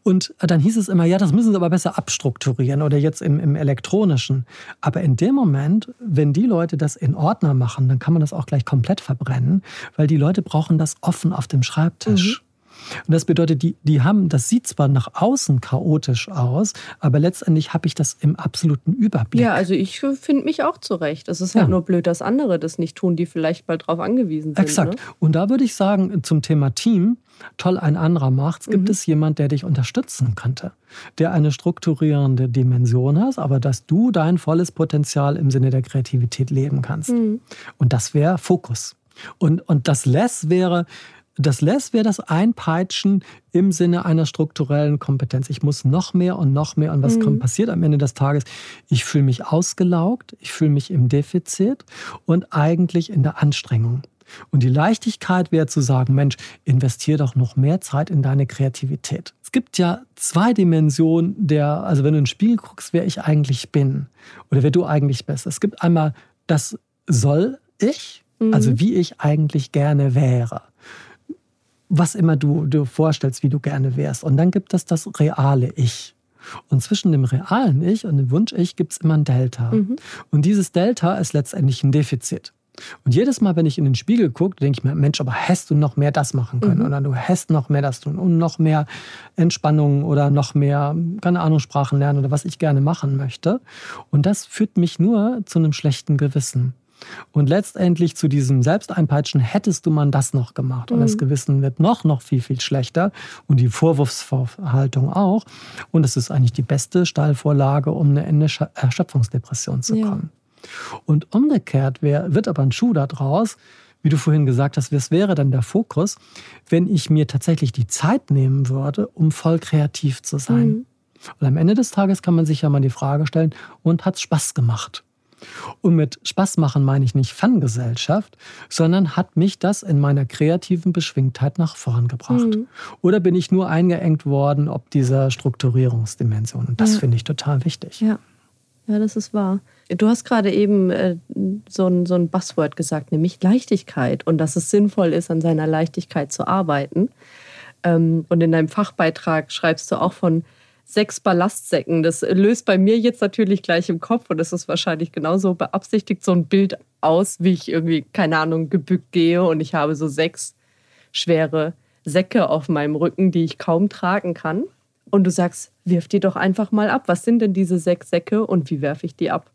Und dann hieß es immer, ja, das müssen sie aber besser abstrukturieren oder jetzt im, im elektronischen. Aber in dem Moment, wenn die Leute das in Ordner machen, dann kann man das auch gleich komplett verbrennen, weil die Leute brauchen das offen auf dem Schreibtisch. Mhm. Und das bedeutet, die, die haben, das sieht zwar nach außen chaotisch aus, aber letztendlich habe ich das im absoluten Überblick. Ja, also ich finde mich auch zurecht. Es ist halt ja. nur blöd, dass andere das nicht tun, die vielleicht bald darauf angewiesen sind. Exakt. Ne? Und da würde ich sagen, zum Thema Team, toll ein anderer macht's, gibt mhm. es jemand, der dich unterstützen könnte, der eine strukturierende Dimension hat, aber dass du dein volles Potenzial im Sinne der Kreativität leben kannst. Mhm. Und das wäre Fokus. Und, und das Less wäre, das Less wäre das Einpeitschen im Sinne einer strukturellen Kompetenz. Ich muss noch mehr und noch mehr. Und was mhm. passiert am Ende des Tages? Ich fühle mich ausgelaugt, ich fühle mich im Defizit und eigentlich in der Anstrengung. Und die Leichtigkeit wäre zu sagen, Mensch, investiere doch noch mehr Zeit in deine Kreativität. Es gibt ja zwei Dimensionen der, also wenn du ins Spiel guckst, wer ich eigentlich bin oder wer du eigentlich bist. Es gibt einmal das soll ich, also mhm. also wie ich eigentlich gerne wäre was immer du dir vorstellst, wie du gerne wärst. Und dann gibt es das reale Ich. Und zwischen dem realen Ich und dem Wunsch-Ich gibt es immer ein Delta. Mhm. Und dieses Delta ist letztendlich ein Defizit. Und jedes Mal, wenn ich in den Spiegel gucke, denke ich mir, Mensch, aber hättest du noch mehr das machen können? Mhm. Oder du hättest noch mehr das tun und noch mehr Entspannung oder noch mehr, keine Ahnung, Sprachen lernen oder was ich gerne machen möchte. Und das führt mich nur zu einem schlechten Gewissen. Und letztendlich zu diesem Selbsteinpeitschen hättest du man das noch gemacht. Und mhm. das Gewissen wird noch, noch viel, viel schlechter. Und die Vorwurfshaltung auch. Und es ist eigentlich die beste Stallvorlage, um eine Erschöpfungsdepression zu kommen. Ja. Und umgekehrt wär, wird aber ein Schuh daraus, wie du vorhin gesagt hast, was wäre dann der Fokus, wenn ich mir tatsächlich die Zeit nehmen würde, um voll kreativ zu sein. Mhm. Und am Ende des Tages kann man sich ja mal die Frage stellen, und hat es Spaß gemacht? Und mit Spaß machen meine ich nicht Fangesellschaft, sondern hat mich das in meiner kreativen Beschwingtheit nach vorn gebracht? Mhm. Oder bin ich nur eingeengt worden ob dieser Strukturierungsdimension? Und das ja. finde ich total wichtig. Ja. ja, das ist wahr. Du hast gerade eben äh, so, ein, so ein Buzzword gesagt, nämlich Leichtigkeit und dass es sinnvoll ist, an seiner Leichtigkeit zu arbeiten. Ähm, und in deinem Fachbeitrag schreibst du auch von sechs Ballastsäcken. Das löst bei mir jetzt natürlich gleich im Kopf und es ist wahrscheinlich genauso beabsichtigt so ein Bild aus, wie ich irgendwie, keine Ahnung, gebückt gehe und ich habe so sechs schwere Säcke auf meinem Rücken, die ich kaum tragen kann. Und du sagst, wirf die doch einfach mal ab. Was sind denn diese sechs Säcke und wie werfe ich die ab?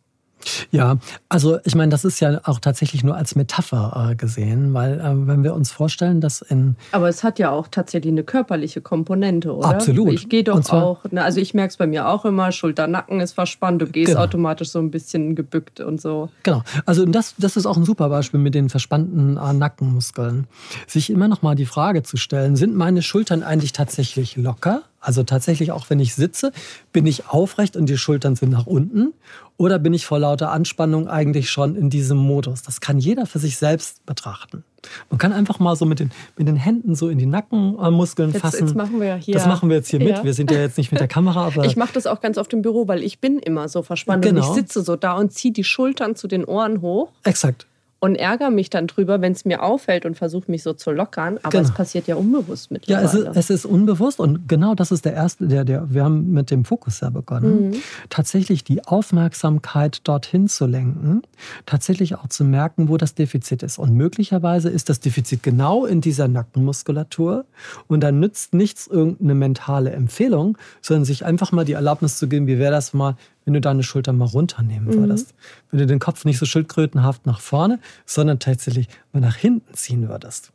Ja, also ich meine, das ist ja auch tatsächlich nur als Metapher äh, gesehen, weil äh, wenn wir uns vorstellen, dass in... Aber es hat ja auch tatsächlich eine körperliche Komponente, oder? Absolut. Ich gehe doch zwar, auch, ne, also ich merke es bei mir auch immer, Schulter-Nacken ist verspannt, du gehst genau. automatisch so ein bisschen gebückt und so. Genau, also das, das ist auch ein super Beispiel mit den verspannten äh, Nackenmuskeln. Sich immer noch mal die Frage zu stellen, sind meine Schultern eigentlich tatsächlich locker? Also tatsächlich auch wenn ich sitze, bin ich aufrecht und die Schultern sind nach unten oder bin ich vor lauter Anspannung eigentlich schon in diesem Modus? Das kann jeder für sich selbst betrachten. Man kann einfach mal so mit den, mit den Händen so in die Nackenmuskeln Jetzt, fassen. jetzt machen wir hier. Das machen wir jetzt hier mit. Ja. Wir sind ja jetzt nicht mit der Kamera, [laughs] aber Ich mache das auch ganz oft im Büro, weil ich bin immer so verspannt und Genau. ich sitze so da und ziehe die Schultern zu den Ohren hoch exakt. Und ärgere mich dann drüber, wenn es mir auffällt und versuche mich so zu lockern. Aber Genau. es passiert ja unbewusst Ja, es mittlerweile. ist, es ist unbewusst und genau das ist der erste, der, der, wir haben mit dem Fokus ja begonnen, Mhm. tatsächlich die Aufmerksamkeit dorthin zu lenken, tatsächlich auch zu merken, wo das Defizit ist. Und möglicherweise ist das Defizit genau in dieser Nackenmuskulatur und dann nützt nichts irgendeine mentale Empfehlung, sondern sich einfach mal die Erlaubnis zu geben, wie wäre das mal, wenn du deine Schulter mal runternehmen würdest. Wenn du den Kopf nicht so schildkrötenhaft nach vorne, sondern tatsächlich mal nach hinten ziehen würdest.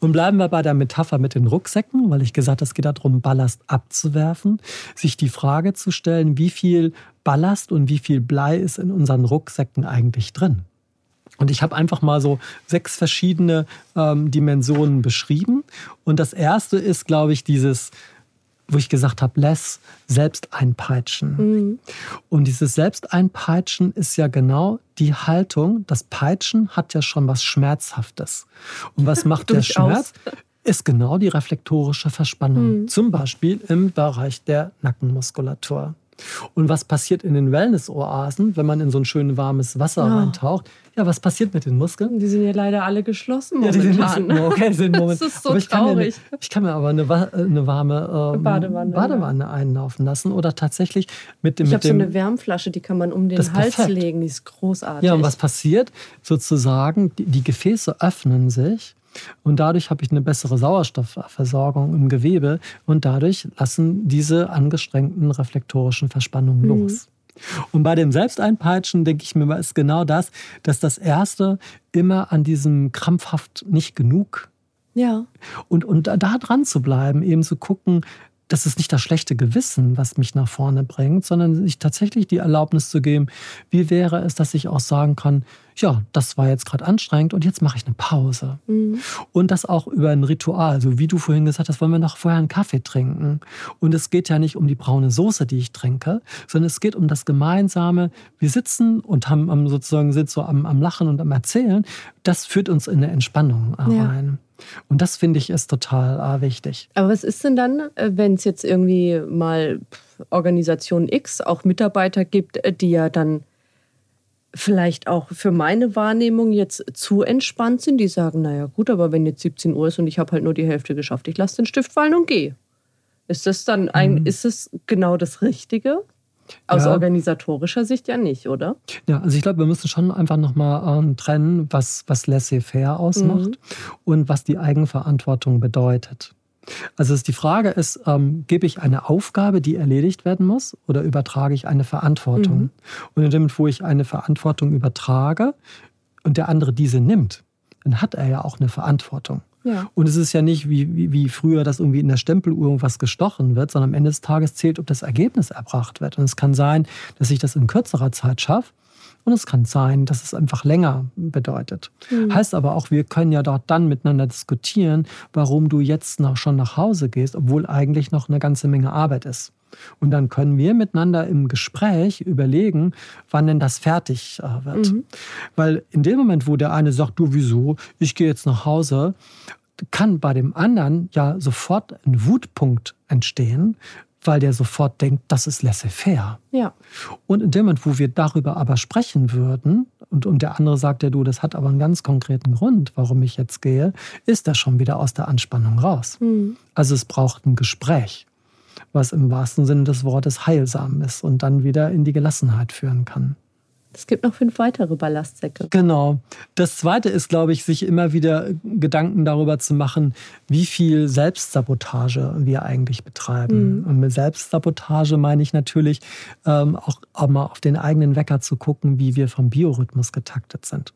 Und bleiben wir bei der Metapher mit den Rucksäcken, weil ich gesagt habe, es geht darum, Ballast abzuwerfen, sich die Frage zu stellen, wie viel Ballast und wie viel Blei ist in unseren Rucksäcken eigentlich drin. Und ich habe einfach mal so sechs verschiedene ähm, Dimensionen beschrieben. Und das erste ist, glaube ich, dieses, wo ich gesagt habe, less selbst einpeitschen. Mhm. Und dieses Selbsteinpeitschen ist ja genau die Haltung. Das Peitschen hat ja schon was Schmerzhaftes. Und was [laughs] macht der. Schmerz? Ist genau die reflektorische Verspannung. Mhm. Zum Beispiel im Bereich der Nackenmuskulatur. Und was passiert in den Wellness-Oasen, wenn man in so ein schön warmes Wasser Ja. reintaucht? Ja, was passiert mit den Muskeln? Die sind ja leider alle geschlossen Ja, die sind momentan. jetzt, okay, sind [laughs] Moment. Das ist so ich kann mir, traurig. eine- ich kann mir aber eine, wa- eine warme ähm, Badewanne, Badewanne einlaufen lassen oder tatsächlich mit dem Ich habe so eine Wärmflasche, die kann man um den Hals perfekt. legen. Die ist großartig. Ja, und was passiert? Sozusagen, die, die Gefäße öffnen sich und dadurch habe ich eine bessere Sauerstoffversorgung im Gewebe und dadurch lassen diese angestrengten reflektorischen Verspannungen Mhm. los. Und bei dem Selbsteinpeitschen denke ich mir, ist genau das, dass das Erste immer an diesem krampfhaft nicht genug ja. und, und da da dran zu bleiben, eben zu gucken, das ist nicht das schlechte Gewissen, was mich nach vorne bringt, sondern sich tatsächlich die Erlaubnis zu geben, wie wäre es, dass ich auch sagen kann, ja, das war jetzt gerade anstrengend und jetzt mache ich eine Pause. Mhm. Und das auch über ein Ritual, so wie du vorhin gesagt hast, wollen wir noch vorher einen Kaffee trinken. Und es geht ja nicht um die braune Soße, die ich trinke, sondern es geht um das gemeinsame, wir sitzen und haben sozusagen sind so am, am Lachen und am Erzählen. Das führt uns in eine Entspannung äh, Ja. rein. Und das finde ich ist total äh, wichtig. Aber was ist denn dann, äh, wenn es jetzt irgendwie mal Organisation X auch Mitarbeiter gibt, äh, die ja dann vielleicht auch für meine Wahrnehmung jetzt zu entspannt sind, die sagen, naja gut, aber wenn jetzt 17 Uhr ist und ich habe halt nur die Hälfte geschafft, ich lasse den Stift fallen und gehe. Ist das dann ein, ist es genau das Richtige? Aus Ja. organisatorischer Sicht ja nicht, oder? Ja, also ich glaube, wir müssen schon einfach nochmal ähm, trennen, was, was laissez-faire ausmacht und was die Eigenverantwortung bedeutet. Also die Frage ist, ähm, gebe ich eine Aufgabe, die erledigt werden muss, oder übertrage ich eine Verantwortung? Und in dem Moment, wo ich eine Verantwortung übertrage und der andere diese nimmt, dann hat er ja auch eine Verantwortung. Ja. Und es ist ja nicht wie, wie, wie früher, dass irgendwie in der Stempeluhr irgendwas gestochen wird, sondern am Ende des Tages zählt, ob das Ergebnis erbracht wird. Und es kann sein, dass ich das in kürzerer Zeit schaffe. Und es kann sein, dass es einfach länger bedeutet. Heißt aber auch, wir können ja dort dann miteinander diskutieren, warum du jetzt noch schon nach Hause gehst, obwohl eigentlich noch eine ganze Menge Arbeit ist. Und dann können wir miteinander im Gespräch überlegen, wann denn das fertig äh, wird. Weil in dem Moment, wo der eine sagt, du wieso, ich gehe jetzt nach Hause, kann bei dem anderen ja sofort ein Wutpunkt entstehen, weil der sofort denkt, das ist laissez-faire. Ja. Und in dem Moment, wo wir darüber aber sprechen würden, und, und der andere sagt ja, du, das hat aber einen ganz konkreten Grund, warum ich jetzt gehe, ist er schon wieder aus der Anspannung raus. Hm. Also es braucht ein Gespräch, was im wahrsten Sinne des Wortes heilsam ist und dann wieder in die Gelassenheit führen kann. Es gibt noch fünf weitere Ballastsäcke. Genau. Das Zweite ist, glaube ich, sich immer wieder Gedanken darüber zu machen, wie viel Selbstsabotage wir eigentlich betreiben. Und mit Selbstsabotage meine ich natürlich ähm, auch, auch mal auf den eigenen Wecker zu gucken, wie wir vom Biorhythmus getaktet sind.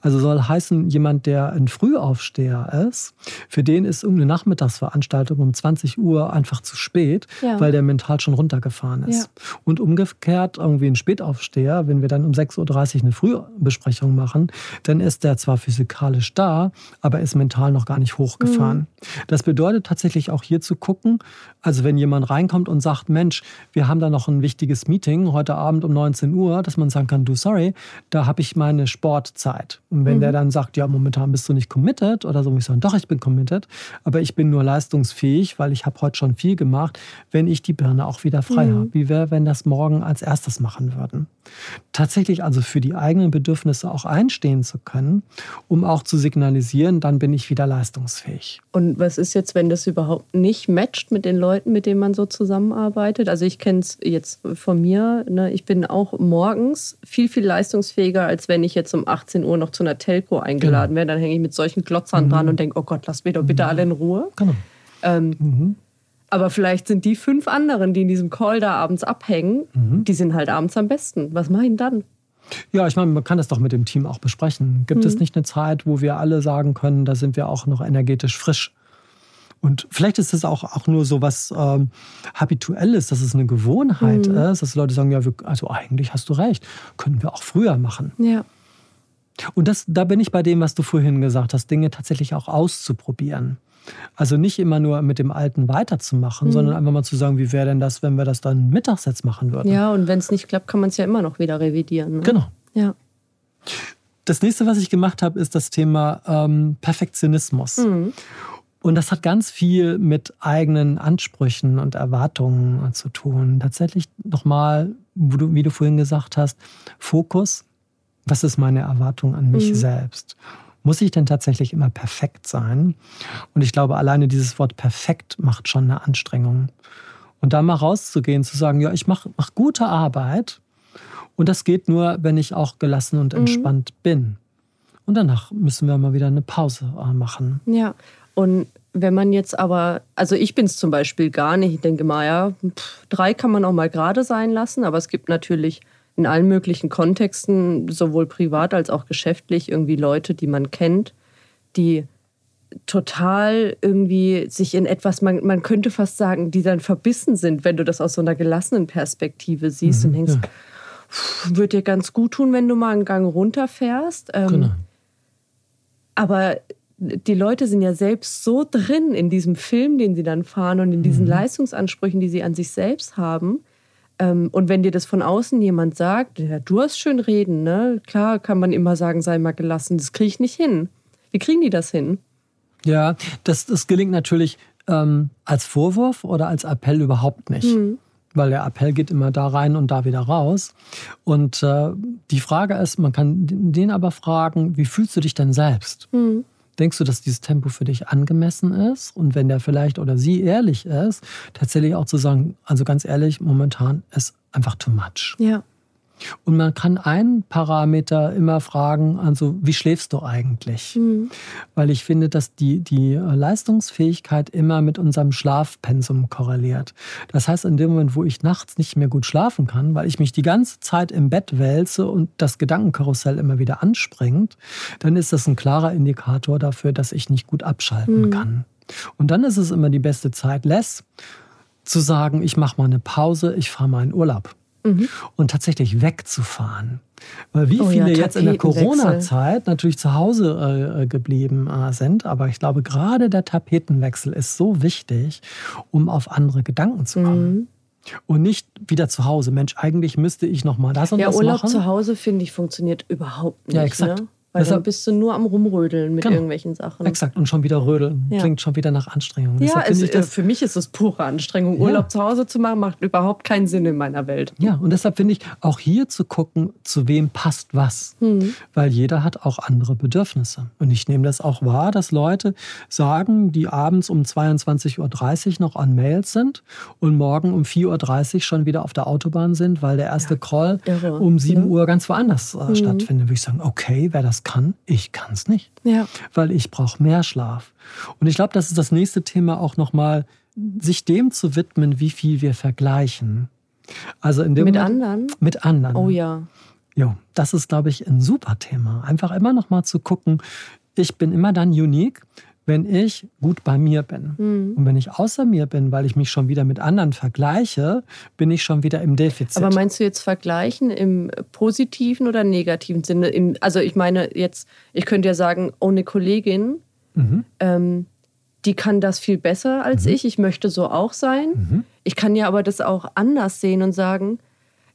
Also soll heißen, jemand, der ein Frühaufsteher ist, für den ist irgendeine Nachmittagsveranstaltung um 20 Uhr einfach zu spät, ja. weil der mental schon runtergefahren ist. Ja. Und umgekehrt irgendwie ein Spätaufsteher, wenn wir dann um 6.30 Uhr eine Frühbesprechung machen, dann ist der zwar physikalisch da, aber ist mental noch gar nicht hochgefahren. Mhm. Das bedeutet tatsächlich auch hier zu gucken, also wenn jemand reinkommt und sagt, Mensch, wir haben da noch ein wichtiges Meeting heute Abend um 19 Uhr, dass man sagen kann, du sorry, da habe ich meine Sportzeit. Und wenn mhm. der dann sagt, ja, momentan bist du nicht committed oder so, muss ich sagen, doch, ich bin committed, aber ich bin nur leistungsfähig, weil ich habe heute schon viel gemacht, wenn ich die Birne auch wieder frei mhm. habe. Wie wäre, wenn das morgen als erstes machen würden? Tatsächlich also für die eigenen Bedürfnisse auch einstehen zu können, um auch zu signalisieren, dann bin ich wieder leistungsfähig. Und was ist jetzt, wenn das überhaupt nicht matcht mit den Leuten, mit denen man so zusammenarbeitet? Also ich kenne es jetzt von mir, ne? ich bin auch morgens viel, viel leistungsfähiger, als wenn ich jetzt um 18 Uhr noch zu einer Telco eingeladen genau. werde. Dann hänge ich mit solchen Glotzern mhm. dran und denke, oh Gott, lass mich doch bitte mhm. alle in Ruhe. Genau. Ähm, mhm. Aber vielleicht sind die fünf anderen, die in diesem Call da abends abhängen, mhm. die sind halt abends am besten. Was ich dann? Ja, ich meine, man kann das doch mit dem Team auch besprechen. Gibt mhm. es nicht eine Zeit, wo wir alle sagen können, da sind wir auch noch energetisch frisch? Und vielleicht ist es auch, auch nur so was ähm, Habituelles, dass es eine Gewohnheit mhm. ist, dass Leute sagen, ja, wir, also eigentlich hast du recht, können wir auch früher machen. Ja. Und das, da bin ich bei dem, was du vorhin gesagt hast, Dinge tatsächlich auch auszuprobieren. Also nicht immer nur mit dem Alten weiterzumachen, mhm. sondern einfach mal zu sagen, wie wäre denn das, wenn wir das dann mittags jetzt machen würden. Ja, und wenn es nicht klappt, kann man es ja immer noch wieder revidieren. Ne? Genau. Ja. Das nächste, was ich gemacht habe, ist das Thema ähm, Perfektionismus. Mhm. Und das hat ganz viel mit eigenen Ansprüchen und Erwartungen zu tun. Tatsächlich nochmal, wie du vorhin gesagt hast, Fokus. Was ist meine Erwartung an mich mhm. selbst? Muss ich denn tatsächlich immer perfekt sein? Und ich glaube, alleine dieses Wort perfekt macht schon eine Anstrengung. Und da mal rauszugehen, zu sagen, ja, ich mache mach gute Arbeit. Und das geht nur, wenn ich auch gelassen und mhm. entspannt mhm. bin. Und danach müssen wir mal wieder eine Pause äh, machen. Ja, und wenn man jetzt aber, also ich bin es zum Beispiel gar nicht. Ich denke mal, ja, pff, drei kann man auch mal gerade sein lassen, aber es gibt natürlich in allen möglichen Kontexten, sowohl privat als auch geschäftlich, irgendwie Leute, die man kennt, die total irgendwie sich in etwas, man, man könnte fast sagen, die dann verbissen sind, wenn du das aus so einer gelassenen Perspektive siehst mhm, und denkst, ja. wird dir ganz gut tun, wenn du mal einen Gang runterfährst. Ähm, genau. Aber die Leute sind ja selbst so drin in diesem Film, den sie dann fahren und in diesen mhm. Leistungsansprüchen, die sie an sich selbst haben, und wenn dir das von außen jemand sagt, ja, du hast schön reden, ne? Klar kann man immer sagen, sei mal gelassen, das kriege ich nicht hin. Wie kriegen die das hin? Ja, das, das gelingt natürlich ähm, als Vorwurf oder als Appell überhaupt nicht. Mhm. Weil der Appell geht immer da rein und da wieder raus. Und äh, die Frage ist, man kann den aber fragen, wie fühlst du dich denn selbst? Mhm. Denkst du, dass dieses Tempo für dich angemessen ist? Und wenn der vielleicht oder sie ehrlich ist, tatsächlich auch zu sagen, also ganz ehrlich, momentan ist einfach too much. Ja. Und man kann einen Parameter immer fragen, also wie schläfst du eigentlich? Mhm. Weil ich finde, dass die, die Leistungsfähigkeit immer mit unserem Schlafpensum korreliert. Das heißt, in dem Moment, wo ich nachts nicht mehr gut schlafen kann, weil ich mich die ganze Zeit im Bett wälze und das Gedankenkarussell immer wieder anspringt, dann ist das ein klarer Indikator dafür, dass ich nicht gut abschalten mhm. kann. Und dann ist es immer die beste Zeit, less zu sagen, ich mache mal eine Pause, ich fahre mal in Urlaub mhm. und tatsächlich wegzufahren. Weil wie oh viele ja, jetzt in der Corona-Zeit natürlich zu Hause äh, äh, geblieben äh, sind, aber ich glaube, gerade der Tapetenwechsel ist so wichtig, um auf andere Gedanken zu kommen. Mhm. Und nicht wieder zu Hause. Mensch, eigentlich müsste ich noch mal das und ja, das Urlaub machen. Ja, Urlaub zu Hause, finde ich, funktioniert überhaupt nicht. Ja, exakt. Ne? Weil Deshalb, dann bist du nur am Rumrödeln mit genau, irgendwelchen Sachen. Exakt, und schon wieder rödeln. Ja. Klingt schon wieder nach Anstrengung. Ja, es, äh, für mich ist es pure Anstrengung. Ja. Urlaub zu Hause zu machen, macht überhaupt keinen Sinn in meiner Welt. Ja, und deshalb finde ich, auch hier zu gucken, zu wem passt was. Mhm. Weil jeder hat auch andere Bedürfnisse. Und ich nehme das auch wahr, dass Leute sagen, die abends um 22.30 Uhr noch an Mails sind und morgen um 4.30 Uhr schon wieder auf der Autobahn sind, weil der erste ja, Call irre. um 7 Uhr ganz woanders äh, mhm. stattfindet. Würde ich sagen, okay, wer das kann, ich kann es nicht. Ja. Weil ich brauche mehr Schlaf. Und ich glaube, das ist das nächste Thema auch nochmal, sich dem zu widmen, wie viel wir vergleichen. Also in dem mit Moment, anderen? Mit anderen. Oh ja. Ja, das ist, glaube ich, ein super Thema. Einfach immer noch mal zu gucken, ich bin immer dann unique, wenn ich gut bei mir bin. Mhm. Und wenn ich außer mir bin, weil ich mich schon wieder mit anderen vergleiche, bin ich schon wieder im Defizit. Aber meinst du jetzt vergleichen im positiven oder negativen Sinne? also ich meine jetzt, ich könnte ja sagen, oh, eine Kollegin, mhm. ähm, die kann das viel besser als mhm. ich, ich möchte so auch sein. Mhm. Ich kann ja aber das auch anders sehen und sagen,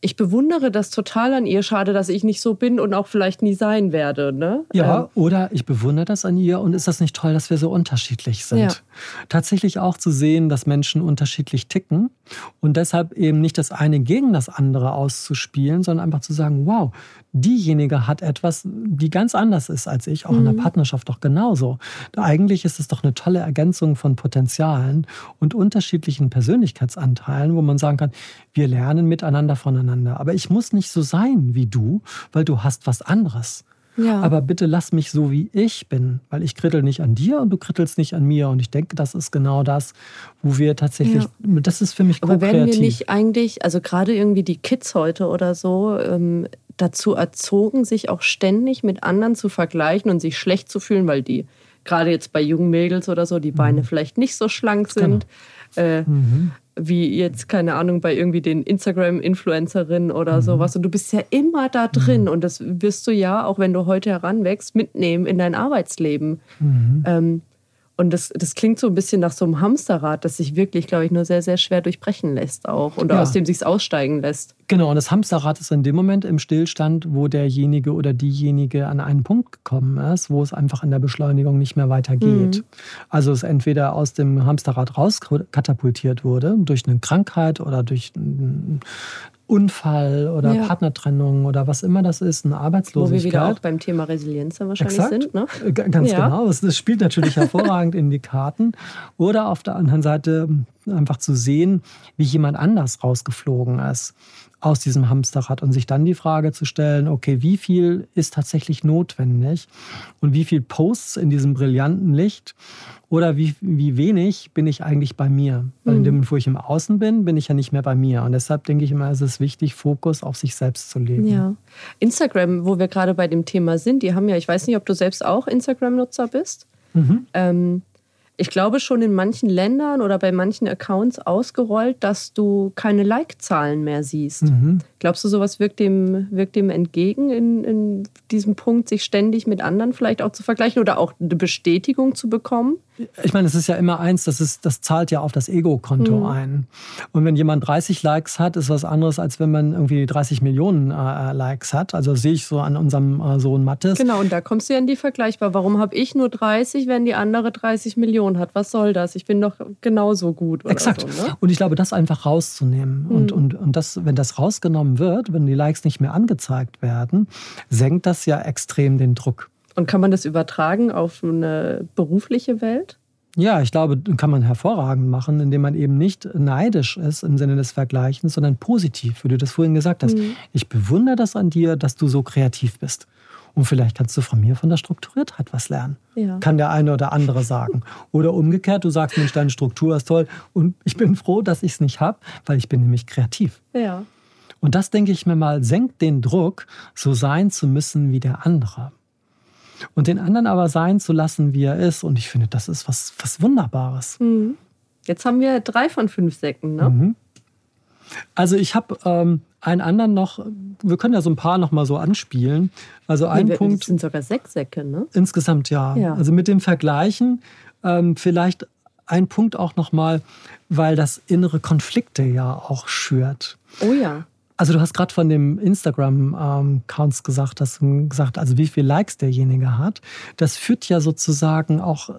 ich bewundere das total an ihr. Schade, dass ich nicht so bin und auch vielleicht nie sein werde. Ne? Ja, ähm. oder ich bewundere das an ihr und ist das nicht toll, dass wir so unterschiedlich sind? Ja. Tatsächlich auch zu sehen, dass Menschen unterschiedlich ticken und deshalb eben nicht das eine gegen das andere auszuspielen, sondern einfach zu sagen, wow, diejenige hat etwas, die ganz anders ist als ich, auch mhm. in der mhm. Partnerschaft doch genauso. Eigentlich ist es doch eine tolle Ergänzung von Potenzialen und unterschiedlichen Persönlichkeitsanteilen, wo man sagen kann, wir lernen miteinander voneinander. Aber ich muss nicht so sein wie du, weil du hast was anderes. Ja. Aber bitte lass mich so, wie ich bin, weil ich krittel nicht an dir und du krittelst nicht an mir. Und ich denke, das ist genau das, wo wir tatsächlich, ja. das ist für mich Aber werden wir nicht eigentlich, also gerade irgendwie die Kids heute oder so, ähm, dazu erzogen, sich auch ständig mit anderen zu vergleichen und sich schlecht zu fühlen, weil die, gerade jetzt bei jungen Mädels oder so, die Beine mhm. vielleicht nicht so schlank sind. Genau. Äh, mhm wie jetzt, keine Ahnung, bei irgendwie den Instagram-Influencerinnen oder mhm. sowas. Und du bist ja immer da drin. Mhm. Und das wirst du ja, auch wenn du heute heranwächst, mitnehmen in dein Arbeitsleben. Mhm. Ähm, und das, das klingt so ein bisschen nach so einem Hamsterrad, das sich wirklich, glaube ich, nur sehr, sehr schwer durchbrechen lässt auch und ja. aus dem sich aussteigen lässt. Genau, und das Hamsterrad ist in dem Moment im Stillstand, wo derjenige oder diejenige an einen Punkt gekommen ist, wo es einfach in der Beschleunigung nicht mehr weitergeht. Mhm. Also es entweder aus dem Hamsterrad rauskatapultiert wurde, durch eine Krankheit oder durch Unfall oder ja. Partnertrennung oder was immer das ist, eine Arbeitslosigkeit. Wo wir wieder auch beim Thema Resilienz wahrscheinlich Exakt. sind. Ne? Äh, ganz ja. genau. Das spielt natürlich [laughs] hervorragend in die Karten. Oder auf der anderen Seite einfach zu sehen, wie jemand anders rausgeflogen ist aus diesem Hamsterrad und sich dann die Frage zu stellen, okay, wie viel ist tatsächlich notwendig und wie viel Posts in diesem brillanten Licht oder wie, wie wenig bin ich eigentlich bei mir? Weil in dem Moment, wo ich im Außen bin, bin ich ja nicht mehr bei mir. Und deshalb denke ich immer, es ist wichtig, Fokus auf sich selbst zu legen. Ja. Instagram, wo wir gerade bei dem Thema sind, die haben ja, ich weiß nicht, ob du selbst auch Instagram-Nutzer bist. Mhm. Ähm, ich glaube, schon in manchen Ländern oder bei manchen Accounts ausgerollt, dass du keine Like-Zahlen mehr siehst. Mhm. Glaubst du, sowas wirkt dem, wirkt dem entgegen in, in diesem Punkt, sich ständig mit anderen vielleicht auch zu vergleichen oder auch eine Bestätigung zu bekommen? Ich meine, es ist ja immer eins, das, ist, das zahlt ja auf das Ego-Konto mhm. ein. Und wenn jemand 30 Likes hat, ist was anderes, als wenn man irgendwie 30 Millionen äh, Likes hat. Also sehe ich so an unserem äh, Sohn Mattes. Genau, und da kommst du ja in die Vergleichbar. Warum habe ich nur 30, wenn die andere 30 Millionen hat? Was soll das? Ich bin doch genauso gut. Exakt. So, ne? Und ich glaube, das einfach rauszunehmen. Mhm. Und, und, und das, wenn das rausgenommen wird, wenn die Likes nicht mehr angezeigt werden, senkt das ja extrem den Druck. Und kann man das übertragen auf eine berufliche Welt? Ja, ich glaube, kann man hervorragend machen, indem man eben nicht neidisch ist im Sinne des Vergleichens, sondern positiv, wie du das vorhin gesagt hast. Mhm. Ich bewundere das an dir, dass du so kreativ bist. Und vielleicht kannst du von mir von der Strukturiertheit was lernen. Ja. Kann der eine oder andere sagen. Oder umgekehrt, du sagst, Mensch, deine Struktur ist toll. Und ich bin froh, dass ich es nicht habe, weil ich bin nämlich kreativ. Ja. Und das, denke ich mir mal, senkt den Druck, so sein zu müssen wie der andere und den anderen aber sein zu lassen, wie er ist. Und ich finde, das ist was, was Wunderbares. Mhm. Jetzt haben wir drei von fünf Säcken, ne? Mhm. Also ich habe ähm, einen anderen noch, wir können ja so ein paar noch mal so anspielen. Also ein nee, Punkt. Das sind sogar sechs Säcke, ne? Insgesamt ja. ja. Also mit dem Vergleichen ähm, vielleicht ein Punkt auch noch mal, weil das innere Konflikte ja auch schürt. Oh ja. Also du hast gerade von dem Instagram-Accounts gesagt, hast gesagt, also wie viele Likes derjenige hat. Das führt ja sozusagen auch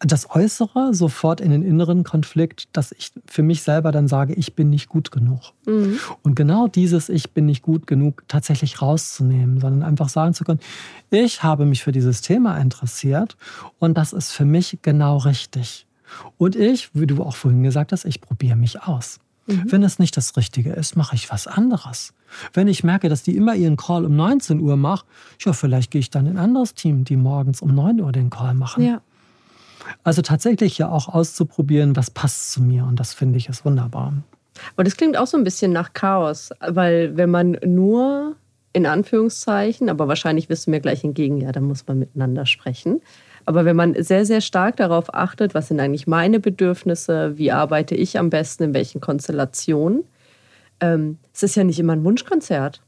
das Äußere sofort in den inneren Konflikt, dass ich für mich selber dann sage, ich bin nicht gut genug. Mhm. Und genau dieses Ich bin nicht gut genug tatsächlich rauszunehmen, sondern einfach sagen zu können, ich habe mich für dieses Thema interessiert und das ist für mich genau richtig. Und ich, wie du auch vorhin gesagt hast, ich probiere mich aus. Mhm. Wenn es nicht das Richtige ist, mache ich was anderes. Wenn ich merke, dass die immer ihren Call um 19 Uhr macht, ja, vielleicht gehe ich dann in ein anderes Team, die morgens um 9 Uhr den Call machen. Ja. Also tatsächlich ja auch auszuprobieren, was passt zu mir. Und das finde ich ist wunderbar. Aber das klingt auch so ein bisschen nach Chaos, weil wenn man nur in Anführungszeichen, aber wahrscheinlich wirst du mir gleich entgegen, ja, da muss man miteinander sprechen. Aber wenn man sehr, sehr stark darauf achtet, was sind eigentlich meine Bedürfnisse, wie arbeite ich am besten, in welchen Konstellationen, ähm, es ist ja nicht immer ein Wunschkonzert.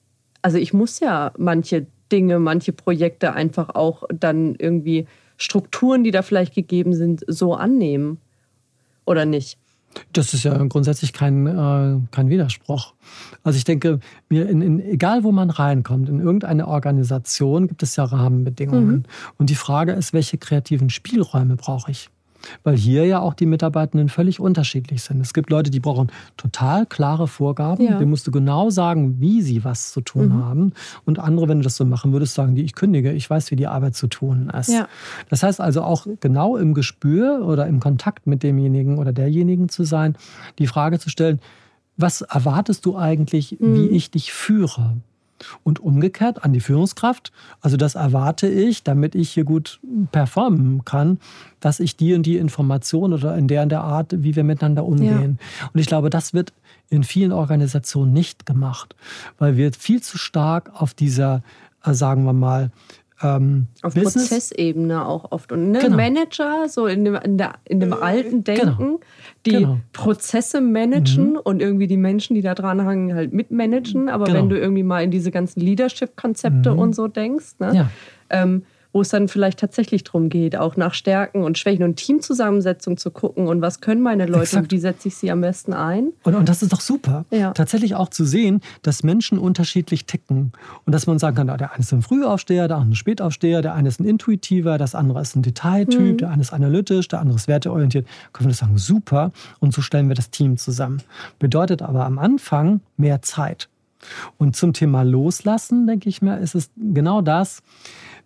Also ich muss ja manche Dinge, manche Projekte einfach auch dann irgendwie Strukturen, die da vielleicht gegeben sind, so annehmen. Oder nicht? Das ist ja grundsätzlich kein, äh, kein Widerspruch. Also ich denke, mir in, in, egal wo man reinkommt, in irgendeine Organisation gibt es ja Rahmenbedingungen. Mhm. Und die Frage ist, welche kreativen Spielräume brauche ich? Weil hier ja auch die Mitarbeitenden völlig unterschiedlich sind. Es gibt Leute, die brauchen total klare Vorgaben. Ja. Dem musst du genau sagen, wie sie was zu tun mhm. haben. Und andere, wenn du das so machen würdest, sagen die, ich kündige, ich weiß, wie die Arbeit zu tun ist. Ja. Das heißt also auch genau im Gespür oder im Kontakt mit demjenigen oder derjenigen zu sein, die Frage zu stellen, was erwartest du eigentlich, mhm. wie ich dich führe? Und umgekehrt an die Führungskraft, also das erwarte ich, damit ich hier gut performen kann, dass ich die und die Information oder in der in der Art, wie wir miteinander umgehen. Ja. Und ich glaube, das wird in vielen Organisationen nicht gemacht, weil wir viel zu stark auf dieser, äh, sagen wir mal, ähm, Auf Business. Prozessebene auch oft. Und ne, genau. Manager, so in dem, in, der, in dem alten genau. Denken, genau. die genau. Prozesse managen mhm. und irgendwie die Menschen, die da dran hängen, halt mitmanagen. Aber genau. wenn du irgendwie mal in diese ganzen Leadership-Konzepte mhm. und so denkst, ne, ja. ähm, wo es dann vielleicht tatsächlich darum geht, auch nach Stärken und Schwächen und Teamzusammensetzung zu gucken und was können meine Leute Exakt. und wie setze ich sie am besten ein. Und, und das ist doch super. Ja. Tatsächlich auch zu sehen, dass Menschen unterschiedlich ticken und dass man sagen kann, der eine ist ein Frühaufsteher, der andere ein Spätaufsteher, der eine ist ein Intuitiver, das andere ist ein Detailtyp, mhm. der eine ist analytisch, der andere ist werteorientiert. Können wir das sagen, super. Und so stellen wir das Team zusammen. Bedeutet aber am Anfang mehr Zeit. Und zum Thema Loslassen, denke ich mir, ist es genau das,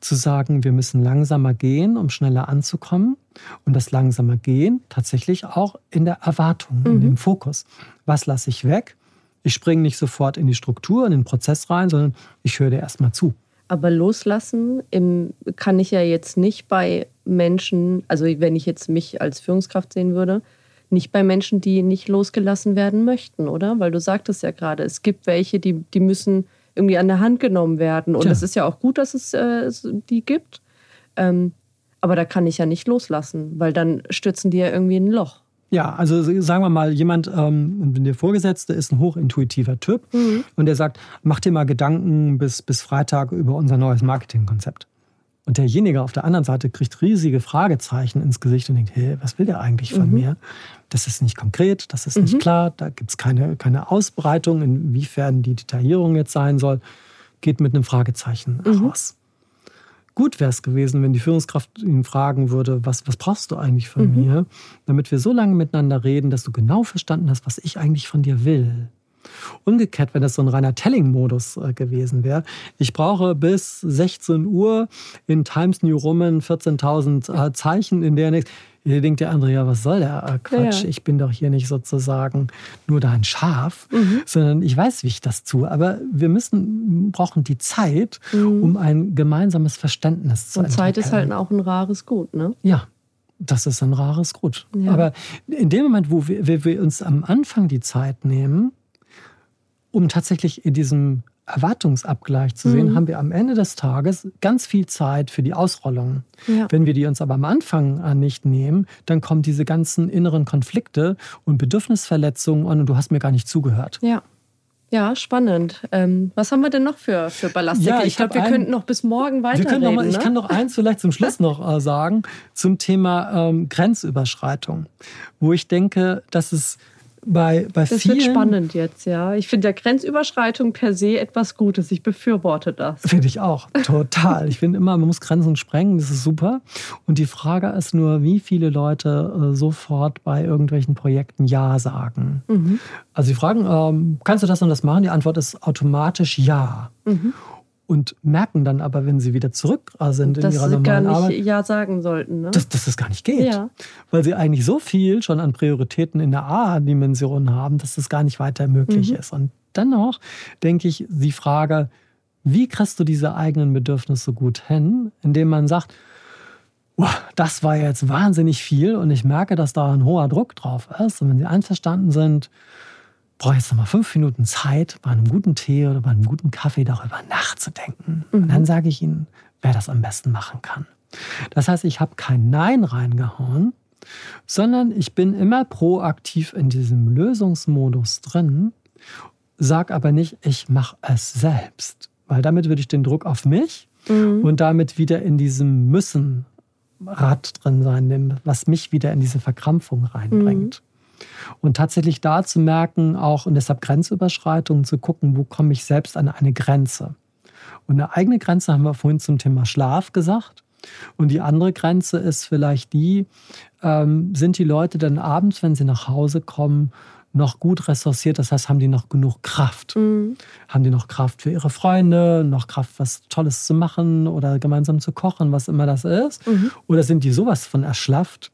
zu sagen, wir müssen langsamer gehen, um schneller anzukommen. Und das langsamer Gehen tatsächlich auch in der Erwartung, mhm. in dem Fokus. Was lasse ich weg? Ich springe nicht sofort in die Struktur, in den Prozess rein, sondern ich höre dir erstmal zu. Aber loslassen im, kann ich ja jetzt nicht bei Menschen, also wenn ich jetzt mich als Führungskraft sehen würde, nicht bei Menschen, die nicht losgelassen werden möchten, oder? Weil du sagtest ja gerade, es gibt welche, die, die müssen irgendwie an der Hand genommen werden. Und es ist ja auch gut, dass es äh, die gibt. Ähm, aber da kann ich ja nicht loslassen, weil dann stürzen die ja irgendwie in ein Loch. Ja, also sagen wir mal, jemand, ähm, der Vorgesetzte ist ein hochintuitiver Typ mhm. und der sagt, mach dir mal Gedanken bis, bis Freitag über unser neues Marketingkonzept. Und derjenige auf der anderen Seite kriegt riesige Fragezeichen ins Gesicht und denkt, hey, was will der eigentlich von mhm. mir? Das ist nicht konkret, das ist mhm. nicht klar, da gibt es keine, keine Ausbreitung, inwiefern die Detaillierung jetzt sein soll, geht mit einem Fragezeichen mhm. raus. Gut wäre es gewesen, wenn die Führungskraft ihn fragen würde, was, was brauchst du eigentlich von mhm. mir, damit wir so lange miteinander reden, dass du genau verstanden hast, was ich eigentlich von dir will. Umgekehrt, wenn das so ein reiner Telling-Modus äh, gewesen wäre, ich brauche bis 16 Uhr in Times New Roman 14.000 äh, Zeichen, in der nichts. Hier denkt der andere, ja, was soll der äh, Quatsch? Ja. Ich bin doch hier nicht sozusagen nur dein Schaf, mhm. sondern ich weiß, wie ich das tue. Aber wir müssen, brauchen die Zeit, mhm. um ein gemeinsames Verständnis zu Und Zeit ist halt auch ein rares Gut, ne? Ja, das ist ein rares Gut. Ja. Aber in dem Moment, wo wir, wir, uns am Anfang die Zeit nehmen, um tatsächlich in diesem Erwartungsabgleich zu sehen, mhm. haben wir am Ende des Tages ganz viel Zeit für die Ausrollung. Ja. Wenn wir die uns aber am Anfang nicht nehmen, dann kommen diese ganzen inneren Konflikte und Bedürfnisverletzungen an und du hast mir gar nicht zugehört. Ja. Ja, spannend. Ähm, was haben wir denn noch für, für Ballastdecke? Ja, ich, ich glaube, wir ein, könnten noch bis morgen weiterreden. Noch mal, ich ne? kann noch eins vielleicht zum Schluss noch äh, sagen zum Thema ähm, Grenzüberschreitung, wo ich denke, dass es bei, bei das vielen. wird spannend jetzt, ja. Ich finde ja Grenzüberschreitung per se etwas Gutes. Ich befürworte das. Finde ich auch, total. ich finde immer, man muss Grenzen sprengen, das ist super. Und die Frage ist nur, wie viele Leute äh, sofort bei irgendwelchen Projekten Ja sagen. Mhm. Also sie fragen, ähm, kannst du das und das machen? Die Antwort ist automatisch Ja. Mhm und merken dann aber, wenn sie wieder zurück sind in dass ihrer normalen Arbeit, dass sie gar nicht Ja sagen sollten. Ne? Dass, dass das gar nicht geht. Ja. Weil sie eigentlich so viel schon an Prioritäten in der A-Dimension haben, dass das gar nicht weiter möglich mhm. ist. Und dennoch denke ich, die Frage, wie kriegst du diese eigenen Bedürfnisse gut hin, indem man sagt, das war jetzt wahnsinnig viel und ich merke, dass da ein hoher Druck drauf ist. Und wenn sie einverstanden sind, brauche jetzt nochmal fünf Minuten Zeit, bei einem guten Tee oder bei einem guten Kaffee darüber nachzudenken. Mhm. Und dann sage ich Ihnen, wer das am besten machen kann. Das heißt, ich habe kein Nein reingehauen, sondern ich bin immer proaktiv in diesem Lösungsmodus drin, sage aber nicht, ich mache es selbst, weil damit würde ich den Druck auf mich mhm. und damit wieder in diesem Müssen Rad drin sein, was mich wieder in diese Verkrampfung reinbringt. Mhm. Und tatsächlich da zu merken, auch und deshalb Grenzüberschreitungen zu gucken, wo komme ich selbst an eine Grenze. Und eine eigene Grenze haben wir vorhin zum Thema Schlaf gesagt. Und die andere Grenze ist vielleicht die, ähm, sind die Leute dann abends, wenn sie nach Hause kommen, noch gut ressourciert. Das heißt, haben die noch genug Kraft? Mhm. Haben die noch Kraft für ihre Freunde, noch Kraft, was Tolles zu machen oder gemeinsam zu kochen, was immer das ist? Mhm. Oder sind die sowas von erschlafft,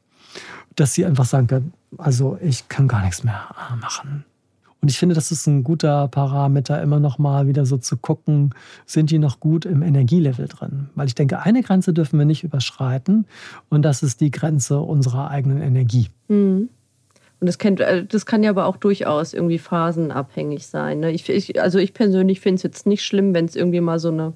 dass sie einfach sagen können, also ich kann gar nichts mehr äh, machen. Und ich finde, das ist ein guter Parameter, immer noch mal wieder so zu gucken, sind die noch gut im Energielevel drin? Weil ich denke, eine Grenze dürfen wir nicht überschreiten und das ist die Grenze unserer eigenen Energie. Mhm. Und das, kennt, äh, das kann ja aber auch durchaus irgendwie phasenabhängig sein. Ne? Ich, ich, also ich persönlich finde es jetzt nicht schlimm, wenn es irgendwie mal so eine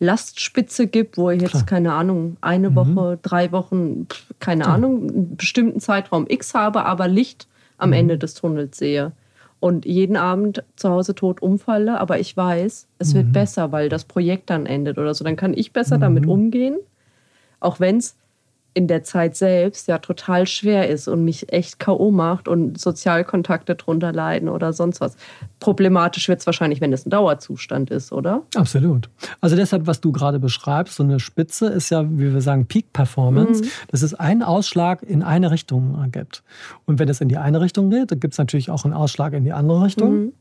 Lastspitze gibt, wo ich jetzt, Klar. keine Ahnung, eine mhm. Woche, drei Wochen, keine ja. Ahnung, einen bestimmten Zeitraum X habe, aber Licht am mhm. Ende des Tunnels sehe. Und jeden Abend zu Hause tot umfalle, aber ich weiß, es mhm. wird besser, weil das Projekt dann endet oder so. Dann kann ich besser damit mhm. umgehen, auch wenn es in der Zeit selbst ja total schwer ist und mich echt K.O. macht und Sozialkontakte drunter leiden oder sonst was. Problematisch wird es wahrscheinlich, wenn es ein Dauerzustand ist, oder? Absolut. Also deshalb, was du gerade beschreibst, so eine Spitze ist ja, wie wir sagen, Peak Performance, mhm. dass es einen Ausschlag in eine Richtung gibt. Und wenn es in die eine Richtung geht, dann gibt es natürlich auch einen Ausschlag in die andere Richtung. Mhm.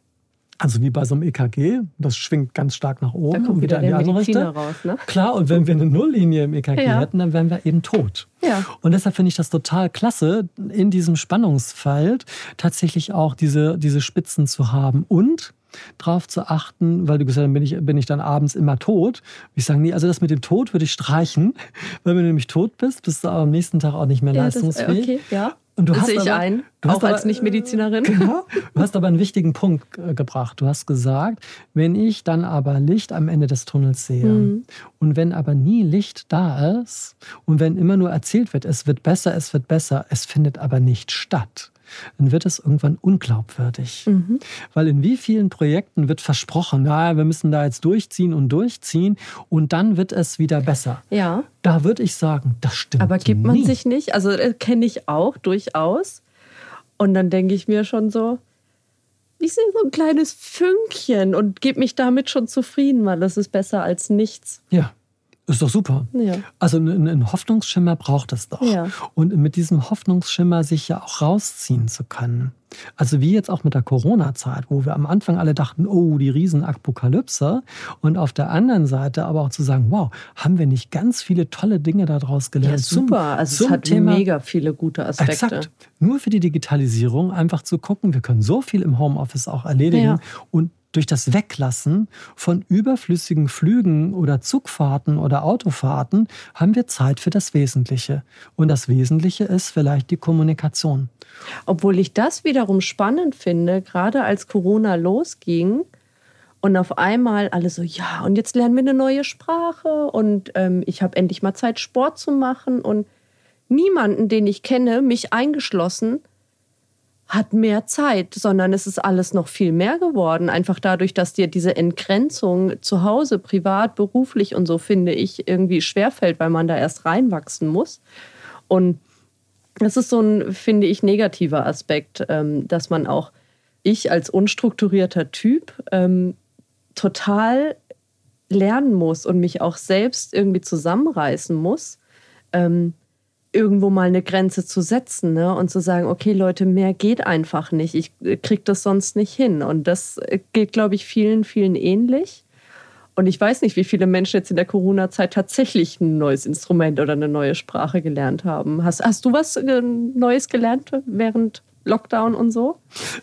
Also wie bei so einem EKG, das schwingt ganz stark nach oben und wieder, wieder in die andere Richtung. Raus, ne? Klar, und wenn wir eine Nulllinie im EKG ja. hätten, dann wären wir eben tot. Ja. Und deshalb finde ich das total klasse, in diesem Spannungsfeld tatsächlich auch diese, diese Spitzen zu haben und darauf zu achten, weil du gesagt hast, bin ich, bin ich dann abends immer tot. Ich sage, nee, also das mit dem Tod würde ich streichen, weil [laughs] wenn du nämlich tot bist, bist du am nächsten Tag auch nicht mehr ja, leistungsfähig. Das, okay, ja. Und du das hast sehe ich aber, ein, auch als Nicht-Medizinerin. [laughs] Genau, du hast aber einen wichtigen Punkt äh, gebracht. Du hast gesagt, wenn ich dann aber Licht am Ende des Tunnels sehe mhm. und wenn aber nie Licht da ist und wenn immer nur erzählt wird, es wird besser, es wird besser, es findet aber nicht statt, dann wird es irgendwann unglaubwürdig. Mhm. Weil in wie vielen Projekten wird versprochen, naja, wir müssen da jetzt durchziehen und durchziehen und dann wird es wieder besser. Ja. Da würde ich sagen, das stimmt. Aber gibt man nie. sich nicht, also äh, kenne ich auch durchaus. Und dann denke ich mir schon so, ich sehe so ein kleines Fünkchen und gebe mich damit schon zufrieden, weil das ist besser als nichts. Ja. Ist doch super. Ja. Also einen Hoffnungsschimmer braucht es doch. Ja. Und mit diesem Hoffnungsschimmer sich ja auch rausziehen zu können. Also wie jetzt auch mit der Corona-Zeit, wo wir am Anfang alle dachten, oh, die Riesenapokalypse. Und auf der anderen Seite aber auch zu sagen, wow, haben wir nicht ganz viele tolle Dinge daraus gelernt? Ja, super. Also es hat Thema, mega viele gute Aspekte. Exakt. Nur für die Digitalisierung einfach zu gucken, wir können so viel im Homeoffice auch erledigen ja. und durch das Weglassen von überflüssigen Flügen oder Zugfahrten oder Autofahrten haben wir Zeit für das Wesentliche. Und das Wesentliche ist vielleicht die Kommunikation. Obwohl ich das wiederum spannend finde, gerade als Corona losging und auf einmal alle so, ja, und jetzt lernen wir eine neue Sprache und ähm, ich habe endlich mal Zeit, Sport zu machen und niemanden, den ich kenne, mich eingeschlossen, hat mehr Zeit, sondern es ist alles noch viel mehr geworden. Einfach dadurch, dass dir diese Entgrenzung zu Hause, privat, beruflich und so, finde ich, irgendwie schwerfällt, weil man da erst reinwachsen muss. Und das ist so ein, finde ich, negativer Aspekt, ähm, dass man auch, ich als unstrukturierter Typ, ähm, total lernen muss und mich auch selbst irgendwie zusammenreißen muss, ähm, irgendwo mal eine Grenze zu setzen ne? und zu sagen, okay Leute, mehr geht einfach nicht. Ich äh, kriege das sonst nicht hin. Und das äh, geht, glaube ich, vielen, vielen ähnlich. Und ich weiß nicht, wie viele Menschen jetzt in der Corona-Zeit tatsächlich ein neues Instrument oder eine neue Sprache gelernt haben. Hast, hast du was äh, Neues gelernt während Lockdown und so?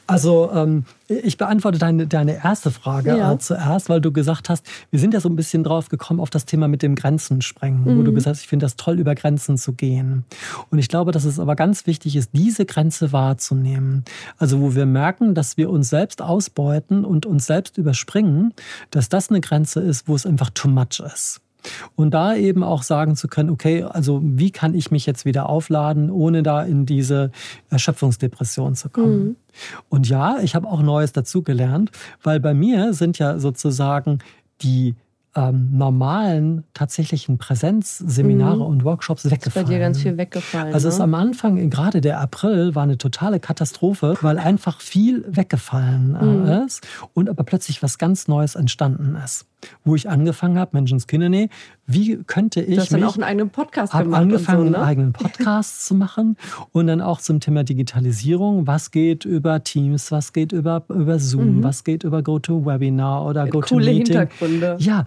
Also ähm, ich beantworte deine, deine erste Frage ja. äh, zuerst, weil du gesagt hast, wir sind ja so ein bisschen drauf gekommen auf das Thema mit dem Grenzen sprengen, mhm. wo du mhm. gesagt hast, ich finde das toll, über Grenzen zu gehen. Und ich glaube, dass es aber ganz wichtig ist, diese Grenze wahrzunehmen. Also wo wir merken, dass wir uns selbst ausbeuten und uns selbst überspringen, dass das eine Grenze ist, wo es einfach too much ist. Und da eben auch sagen zu können, okay, also wie kann ich mich jetzt wieder aufladen, ohne da in diese Erschöpfungsdepression zu kommen. Mhm. Und ja, ich habe auch Neues dazugelernt, weil bei mir sind ja sozusagen die ähm, normalen tatsächlichen Präsenzseminare mhm. und Workshops weggefallen. Ist bei dir ganz viel weggefallen. Also ne? es am Anfang, gerade der April, war eine totale Katastrophe, weil einfach viel weggefallen äh, mhm. ist und aber plötzlich was ganz Neues entstanden ist wo ich angefangen habe, Menschenskinder, nee, wie könnte ich. Du hast dann auch einen eigenen Podcast gemacht. angefangen, so, ne? einen eigenen Podcast zu machen und dann auch zum Thema Digitalisierung. Was geht über Teams, was geht über, über Zoom, mhm. was geht über GoToWebinar oder GoToMeeting. Coole Hintergründe. Ja,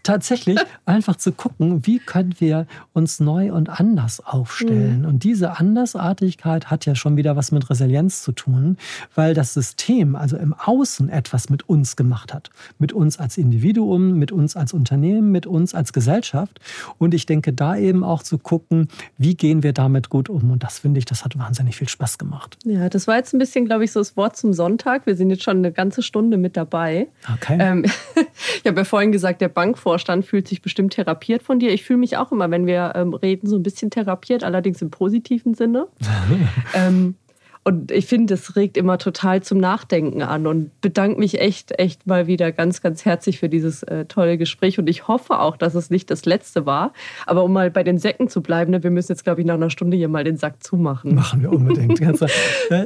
tatsächlich einfach zu gucken, wie können wir uns neu und anders aufstellen. Mhm. Und diese Andersartigkeit hat ja schon wieder was mit Resilienz zu tun, weil das System, also im Außen etwas mit uns gemacht hat. Mit uns als Individuum, mit uns als Unternehmen, mit uns als Gesellschaft. Und ich denke, da eben auch zu gucken, wie gehen wir damit gut um. Und das finde ich, das hat wahnsinnig viel Spaß gemacht. Ja, das war jetzt ein bisschen, glaube ich, so das Wort zum Sonntag. Wir sind jetzt schon eine ganze Stunde mit dabei. Okay. Ähm, [laughs] ich habe ja vorhin gesagt, der Bankvorstand fühlt sich bestimmt therapiert von dir. Ich fühle mich auch immer, wenn wir ähm, reden, so ein bisschen therapiert, allerdings im positiven Sinne. [laughs] ähm, und ich finde, das regt immer total zum Nachdenken an und bedanke mich echt, echt mal wieder ganz, ganz herzlich für dieses äh, tolle Gespräch. Und ich hoffe auch, dass es nicht das letzte war. Aber um mal bei den Säcken zu bleiben, ne, wir müssen jetzt, glaube ich, nach einer Stunde hier mal den Sack zumachen. Machen wir unbedingt.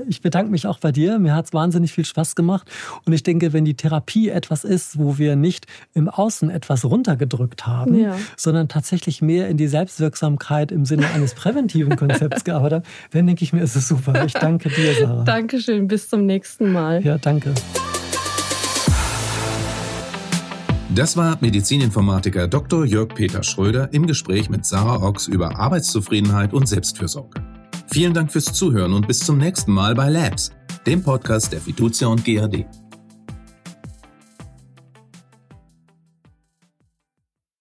ich bedanke mich auch bei dir. Mir hat es wahnsinnig viel Spaß gemacht. Und ich denke, wenn die Therapie etwas ist, wo wir nicht im Außen etwas runtergedrückt haben, ja. sondern tatsächlich mehr in die Selbstwirksamkeit im Sinne eines präventiven Konzepts [laughs] gearbeitet haben, dann denke ich mir, ist es super. Ich danke Danke dir, Sarah. Dankeschön, bis zum nächsten Mal. Ja, danke. Das war Medizininformatiker Dr. Jörg Peter Schröder im Gespräch mit Sarah Ochs über Arbeitszufriedenheit und Selbstfürsorge. Vielen Dank fürs Zuhören und bis zum nächsten Mal bei Labs, dem Podcast der Fiducia und GAD.